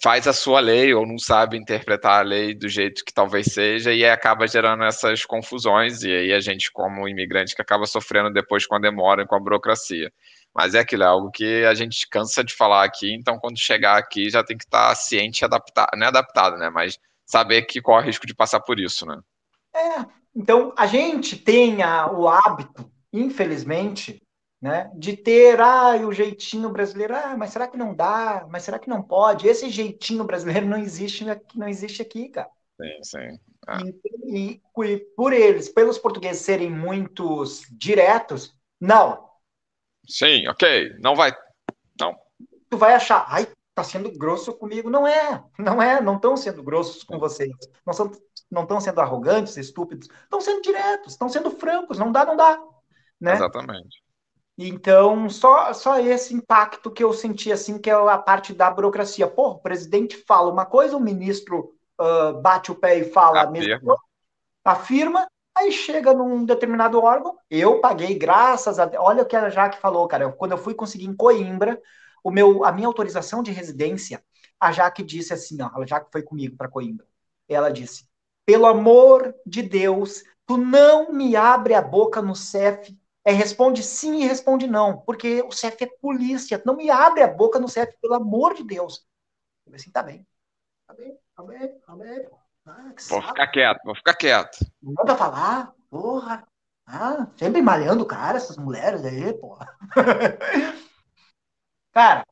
faz a sua lei ou não sabe interpretar a lei do jeito que talvez seja e acaba gerando essas confusões e aí a gente como imigrante que acaba sofrendo depois com a demora e com a burocracia. Mas é aquilo, é algo que a gente cansa de falar aqui, então quando chegar aqui já tem que estar ciente e adaptado, não é adaptado, né, mas saber que corre o risco de passar por isso, né? É, então a gente tem a, o hábito, infelizmente, né? De ter, ah, o jeitinho brasileiro, ah, mas será que não dá? Mas será que não pode? Esse jeitinho brasileiro não existe, não existe aqui, cara. Sim, sim. Ah. E, e, e, por eles, pelos portugueses serem muitos diretos, não. Sim, ok, não vai, não. Tu vai achar, ai, tá sendo grosso comigo. Não é, não é, não estão sendo grossos com vocês. Não são, não estão sendo arrogantes, estúpidos. Estão sendo diretos, estão sendo francos. Não dá, não dá. Né? Exatamente. Então, só, só esse impacto que eu senti, assim, que é a parte da burocracia. Pô, o presidente fala uma coisa, o ministro uh, bate o pé e fala a mesma coisa, afirma, aí chega num determinado órgão, eu paguei, graças a Olha o que a Jaque falou, cara. Quando eu fui conseguir em Coimbra, o meu, a minha autorização de residência, a Jaque disse assim, ó, a Jaque foi comigo para Coimbra. Ela disse, pelo amor de Deus, tu não me abre a boca no CEF é responde sim e responde não, porque o CEF é polícia, não me abre a boca no CEF, pelo amor de Deus. Eu falei assim, tá bem, tá bem, tá bem, tá bem. Ah, vou ficar quieto, vou ficar quieto. Não dá pra falar, porra. Ah, sempre malhando o cara, essas mulheres aí, porra. *laughs* cara,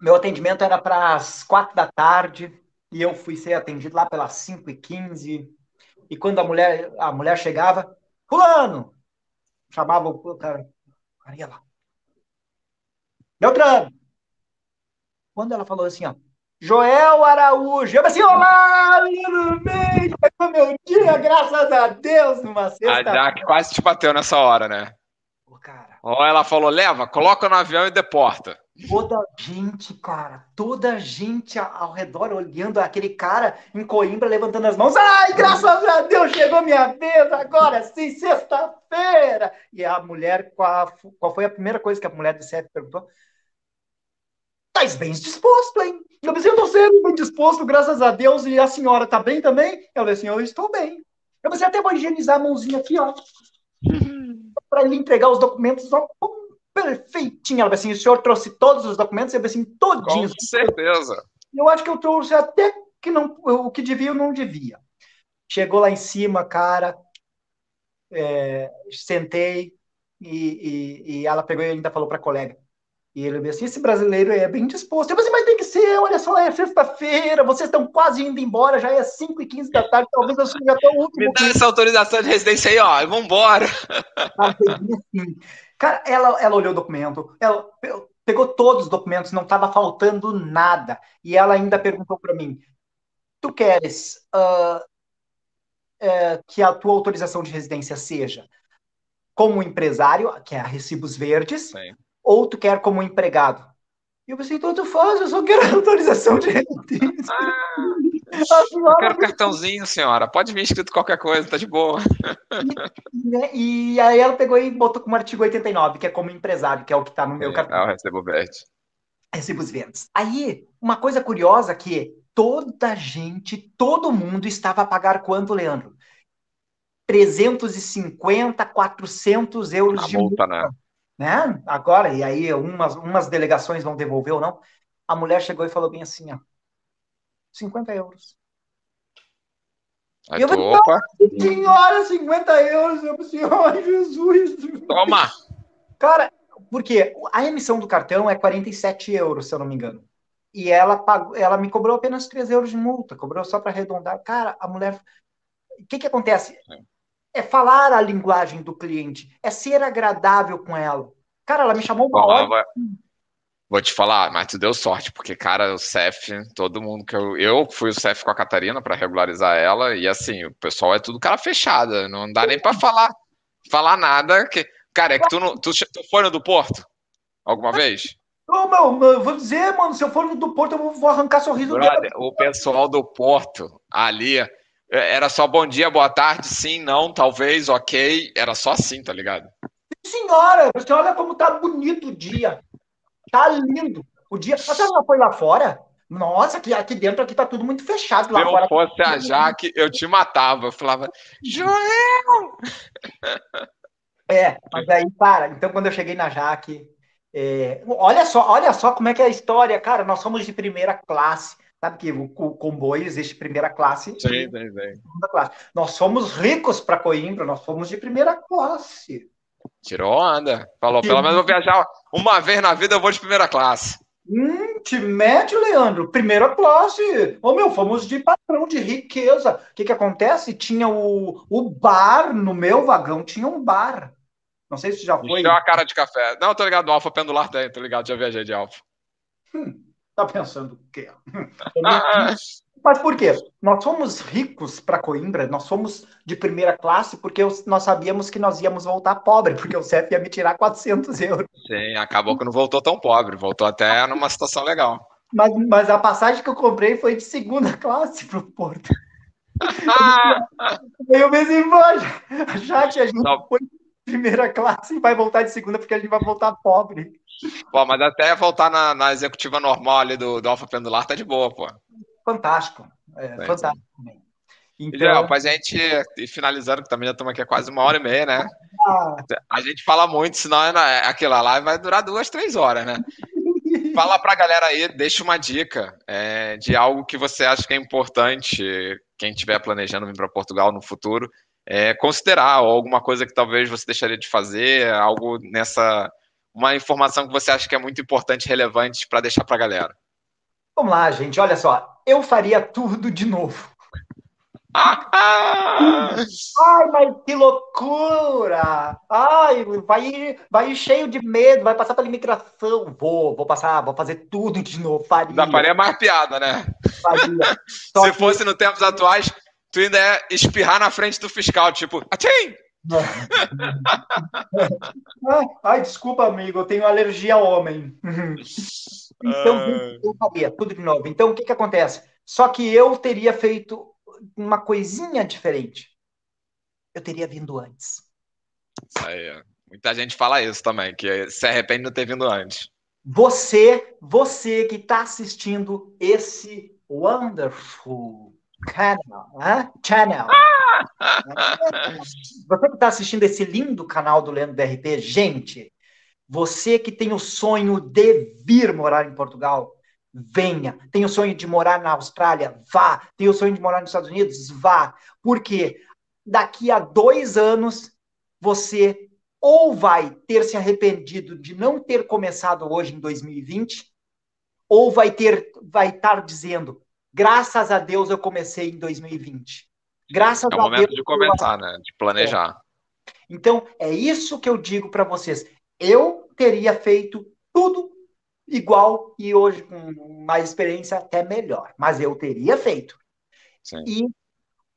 meu atendimento era para as quatro da tarde e eu fui ser atendido lá pelas cinco e quinze. E quando a mulher, a mulher chegava, fulano, chamava o cara, cara ia lá. Beltrano. Quando ela falou assim, ó, Joel Araújo, eu falei assim, olá, menino bem, foi meu dia, graças a Deus, numa sexta. A Jack quase te bateu nessa hora, né? Pô, cara. Ou ela falou, leva, coloca no avião e deporta. Toda gente, cara, toda gente ao redor olhando aquele cara em Coimbra levantando as mãos. Ai, graças a Deus, chegou minha vez agora sim, sexta-feira. E a mulher, qual, qual foi a primeira coisa que a mulher do CEF perguntou? Tais bem disposto, hein? Eu pensei, eu tô sendo bem disposto, graças a Deus, e a senhora tá bem também? Eu falei assim, eu estou bem. Eu pensei, até vou higienizar a mãozinha aqui, ó. Para ele entregar os documentos, ó, perfeitinho. Ela assim, o senhor trouxe todos os documentos? Eu assim, todinhos. Com certeza. Eu acho que eu trouxe até que não, o que devia, eu não devia. Chegou lá em cima, cara, é, sentei e, e, e, ela pegou e ainda falou para a colega. E ele disse assim: esse brasileiro é bem disposto. Eu disse, mas tem que ser, olha só, é sexta-feira, vocês estão quase indo embora, já é 5 e 15 da tarde, talvez eu seja até o último. Me dá essa autorização de residência aí, ó, vamos embora. Assim. *laughs* Cara, ela, ela olhou o documento, ela pegou todos os documentos, não estava faltando nada. E ela ainda perguntou para mim: Tu queres uh, uh, que a tua autorização de residência seja como empresário, que é a Recibos Verdes, Sim. Ou tu quer como empregado? E eu pensei, tanto faz, eu só quero autorização de. Ah, eu quero cartãozinho, senhora. Pode vir escrito qualquer coisa, tá de boa. E, né, e, aí ela pegou e botou como artigo 89, que é como empresário, que é o que tá no meu é, cartão. Ah, o recebo verde. Recibos verdes. Aí, uma coisa curiosa que toda gente, todo mundo estava a pagar quanto, Leandro? 350, 400 euros a de multa, multa. Né? Né? Agora, e aí umas, umas delegações vão devolver ou não. A mulher chegou e falou bem assim, ó, 50 euros. Aí eu falei, opa. senhora, 50 euros. Eu falei, *laughs* ai, Jesus. Toma! Cara, porque a emissão do cartão é 47 euros, se eu não me engano. E ela, pagou, ela me cobrou apenas 3 euros de multa, cobrou só para arredondar. Cara, a mulher. O que, que acontece? É falar a linguagem do cliente, é ser agradável com ela. Cara, ela me chamou uma hora. Vou te falar, mas tu deu sorte, porque, cara, o CEF, todo mundo que eu. Eu fui o CEF com a Catarina para regularizar ela, e assim, o pessoal é tudo cara fechada, não dá nem para falar. Falar nada. Que, cara, é que tu, não, tu, tu foi no do Porto? Alguma vez? Ô, meu, eu vou dizer, mano, se eu for no do Porto, eu vou arrancar sorriso Brother, dela. O pessoal do Porto, ali, é, era só bom dia, boa tarde, sim, não, talvez, ok. Era só assim, tá ligado? Senhora, você olha como tá bonito o dia. Tá lindo. O dia. Você não foi lá fora? Nossa, aqui, aqui dentro aqui tá tudo muito fechado. Lá Se fora, eu fosse a Jaque, eu te matava. Eu falava, Joel! *laughs* É, mas aí, para. Então, quando eu cheguei na Jaque, é, olha só, olha só como é que é a história, cara. Nós somos de primeira classe. Sabe que o, o comboio existe primeira classe. Sim, sim, sim. Segunda classe. Nós somos ricos para Coimbra, nós somos de primeira classe. Tirou onda. Falou, pelo menos vou viajar uma vez na vida, eu vou de primeira classe. Hum, te mete, Leandro. Primeira classe. Ô, meu, fomos de patrão de riqueza. O que que acontece? Tinha o, o bar no meu vagão, tinha um bar. Não sei se já foi. Deu uma cara de café. Não, tô ligado, Alfa Pendular tem, tô ligado, já viajei de Alfa. Hum, tá pensando o quê? Mas por quê? Nós somos ricos para Coimbra, nós somos de primeira classe porque nós sabíamos que nós íamos voltar pobre, porque o CEF ia me tirar 400 euros. Sim, acabou que não voltou tão pobre, voltou até numa situação legal. Mas, mas a passagem que eu comprei foi de segunda classe para *laughs* o Porto. eu pensei, já que a gente não. foi primeira classe e vai voltar de segunda porque a gente vai voltar pobre. Pô, mas até voltar na, na executiva normal ali do, do Alfa Pendular tá de boa, pô fantástico. É, fantástico também. Então, para a gente ir finalizando, que também já estamos aqui há quase uma hora e meia, né? Ah. A gente fala muito, senão é, é aquela live vai durar duas, três horas, né? *laughs* Fala para a galera aí, deixa uma dica é, de algo que você acha que é importante, quem estiver planejando vir para Portugal no futuro, é, considerar, ou alguma coisa que talvez você deixaria de fazer, algo nessa. Uma informação que você acha que é muito importante, relevante para deixar para a galera. Vamos lá, gente, olha só eu faria tudo de novo. *laughs* Ai, mas que loucura! Ai, vai, vai cheio de medo, vai passar pela imigração. Vou, vou passar, vou fazer tudo de novo. Faria. Da faria mais piada, né? Faria. *laughs* Se que... fosse nos tempos atuais, tu ainda é espirrar na frente do fiscal, tipo, atim! *laughs* Ai, desculpa, amigo, eu tenho alergia a homem. *laughs* Então, eu faria tudo de novo. Então, o que, que acontece? Só que eu teria feito uma coisinha diferente. Eu teria vindo antes. Isso aí. Muita gente fala isso também, que se arrepende de não ter vindo antes. Você, você que está assistindo esse wonderful canal, né? channel. *laughs* Você que está assistindo esse lindo canal do Leandro DRP, gente, você que tem o sonho de vir morar em Portugal, venha. Tem o sonho de morar na Austrália? Vá. Tem o sonho de morar nos Estados Unidos? Vá. Porque daqui a dois anos você ou vai ter se arrependido de não ter começado hoje em 2020, ou vai ter, vai estar dizendo, graças a Deus eu comecei em 2020. Graças é o momento de começar, né? De planejar. É. Então, é isso que eu digo para vocês. Eu teria feito tudo igual e hoje com mais experiência até melhor, mas eu teria feito. Sim. E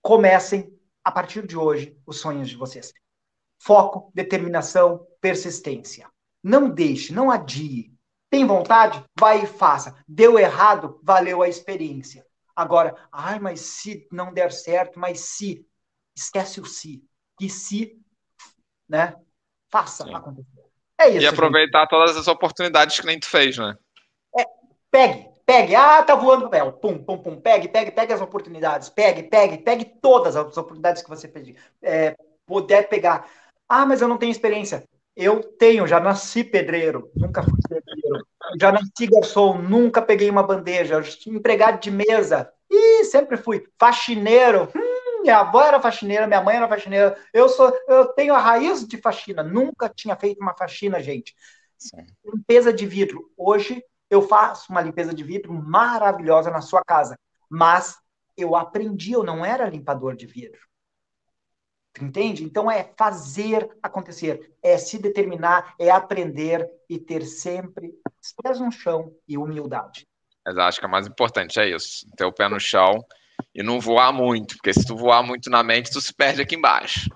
comecem a partir de hoje os sonhos de vocês. Foco, determinação, persistência. Não deixe, não adie. Tem vontade? Vai e faça. Deu errado? Valeu a experiência. Agora, ai, mas se não der certo, mas se. Esquece o se. E se, né? Faça Sim. acontecer. É isso. E aproveitar gente. todas as oportunidades que nem tu fez, né? É, pegue, pegue. Ah, tá voando o papel. Pum, pum, pum. Pegue, pegue, pegue as oportunidades. Pegue, pegue, pegue todas as oportunidades que você pedir. É, puder pegar. Ah, mas eu não tenho experiência. Eu tenho, já nasci pedreiro, nunca fui pedreiro. Já nasci garçom, nunca peguei uma bandeja. Empregado de mesa, e sempre fui. Faxineiro, hum, minha avó era faxineira, minha mãe era faxineira. Eu sou, eu tenho a raiz de faxina. Nunca tinha feito uma faxina, gente. Sim. Limpeza de vidro. Hoje eu faço uma limpeza de vidro maravilhosa na sua casa, mas eu aprendi, eu não era limpador de vidro. Entende? Então é fazer acontecer, é se determinar, é aprender e ter sempre os pés no chão e humildade. Mas acho que é mais importante é isso, ter o pé no chão e não voar muito, porque se tu voar muito na mente, tu se perde aqui embaixo.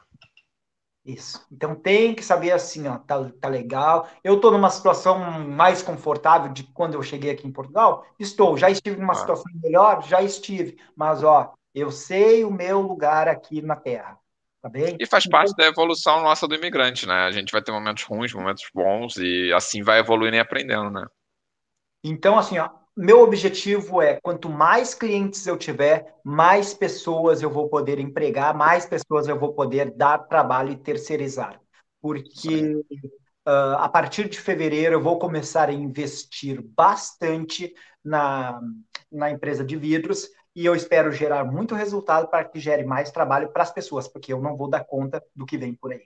Isso. Então tem que saber assim, ó, tá, tá legal. Eu tô numa situação mais confortável de quando eu cheguei aqui em Portugal. Estou, já estive numa ah. situação melhor, já estive, mas ó, eu sei o meu lugar aqui na Terra. Tá bem? E faz parte da evolução nossa do imigrante, né? A gente vai ter momentos ruins, momentos bons, e assim vai evoluindo e aprendendo, né? Então, assim, ó, meu objetivo é quanto mais clientes eu tiver, mais pessoas eu vou poder empregar, mais pessoas eu vou poder dar trabalho e terceirizar. Porque uh, a partir de fevereiro eu vou começar a investir bastante na, na empresa de vidros e eu espero gerar muito resultado para que gere mais trabalho para as pessoas, porque eu não vou dar conta do que vem por aí.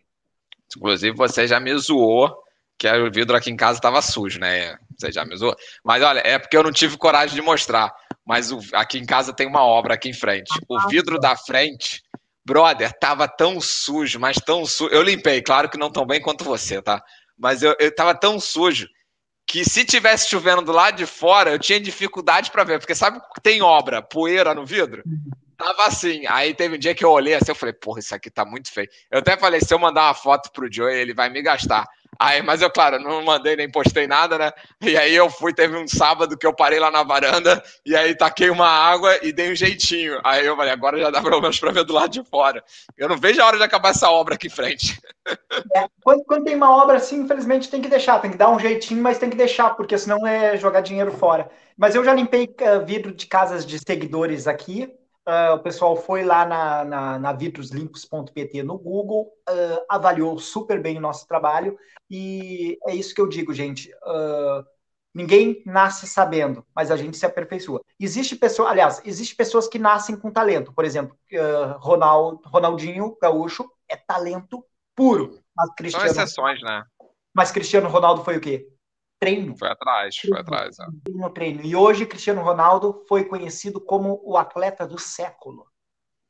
Inclusive, você já me zoou que o vidro aqui em casa estava sujo, né? Você já me zoou. Mas olha, é porque eu não tive coragem de mostrar. Mas o, aqui em casa tem uma obra aqui em frente. O ah, vidro tá. da frente, brother, tava tão sujo, mas tão sujo. Eu limpei, claro que não tão bem quanto você, tá? Mas eu, eu tava tão sujo que se tivesse chovendo do lado de fora, eu tinha dificuldade para ver, porque sabe que tem obra, poeira no vidro? Tava assim. Aí teve um dia que eu olhei assim, eu falei, porra, isso aqui tá muito feio. Eu até falei, se eu mandar uma foto pro Joe, ele vai me gastar. Aí, mas eu, claro, não mandei nem postei nada, né? E aí eu fui, teve um sábado que eu parei lá na varanda e aí taquei uma água e dei um jeitinho. Aí eu falei, agora já dá pelo menos para ver do lado de fora. Eu não vejo a hora de acabar essa obra aqui em frente. *laughs* É, quando, quando, tem uma obra assim, infelizmente tem que deixar, tem que dar um jeitinho, mas tem que deixar, porque senão é jogar dinheiro fora. Mas eu já limpei uh, vidro de casas de seguidores aqui, Uh, o pessoal foi lá na, na, na vitroslimpos.pt no Google, uh, avaliou super bem o nosso trabalho, e é isso que eu digo, gente. Uh, ninguém nasce sabendo, mas a gente se aperfeiçoa. Existe pessoa, aliás, existe pessoas que nascem com talento. Por exemplo, Ronald, Ronaldinho Gaúcho é talento puro. Mas Cristiano, São exceções, né? Mas Cristiano Ronaldo foi o quê? Treino. Foi atrás, treino, foi atrás. É. Treino, treino. E hoje Cristiano Ronaldo foi conhecido como o atleta do século.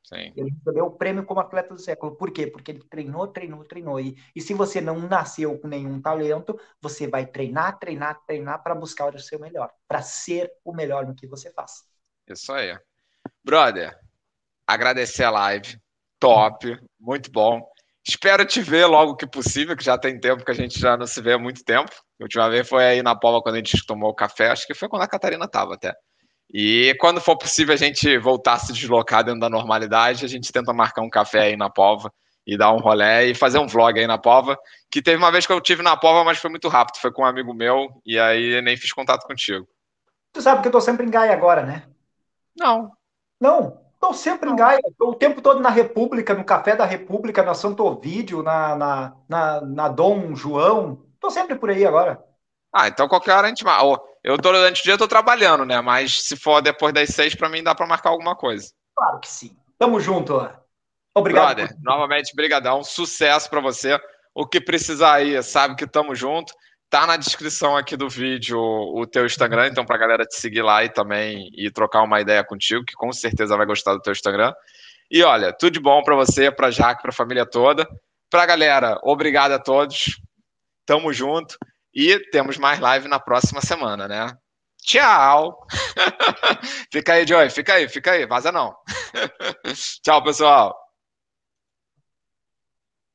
Sim. Ele recebeu o prêmio como atleta do século. Por quê? Porque ele treinou, treinou, treinou. E, e se você não nasceu com nenhum talento, você vai treinar, treinar, treinar para buscar o seu melhor, para ser o melhor no que você faz. Isso aí. Brother, agradecer a live. Top, muito bom. Espero te ver logo que possível, que já tem tempo que a gente já não se vê há muito tempo. A última vez foi aí na Pova quando a gente tomou o café, acho que foi quando a Catarina estava até. E quando for possível a gente voltar a se deslocar dentro da normalidade, a gente tenta marcar um café aí na Pova e dar um rolé e fazer um vlog aí na Pova. Que teve uma vez que eu tive na Pova, mas foi muito rápido, foi com um amigo meu e aí nem fiz contato contigo. Tu sabe que eu tô sempre em Gaia agora, né? Não. Não? Estou sempre em Gaia, o tempo todo na República, no Café da República, na Santo Ovídio, na, na, na, na Dom João. Estou sempre por aí agora. Ah, então qualquer hora a gente. Eu durante o dia estou trabalhando, né? Mas se for depois das seis, para mim dá para marcar alguma coisa. Claro que sim. Tamo junto. Obrigado. Brother, por... novamente, brigadão. Sucesso para você. O que precisar aí, sabe que tamo junto. Tá na descrição aqui do vídeo o teu Instagram, então pra galera te seguir lá e também e trocar uma ideia contigo, que com certeza vai gostar do teu Instagram. E olha, tudo de bom para você, para Jaque, para a família toda. Pra galera, obrigado a todos. Tamo junto. E temos mais live na próxima semana, né? Tchau! *laughs* fica aí, Joy. Fica aí, fica aí. Vaza não. *laughs* Tchau, pessoal.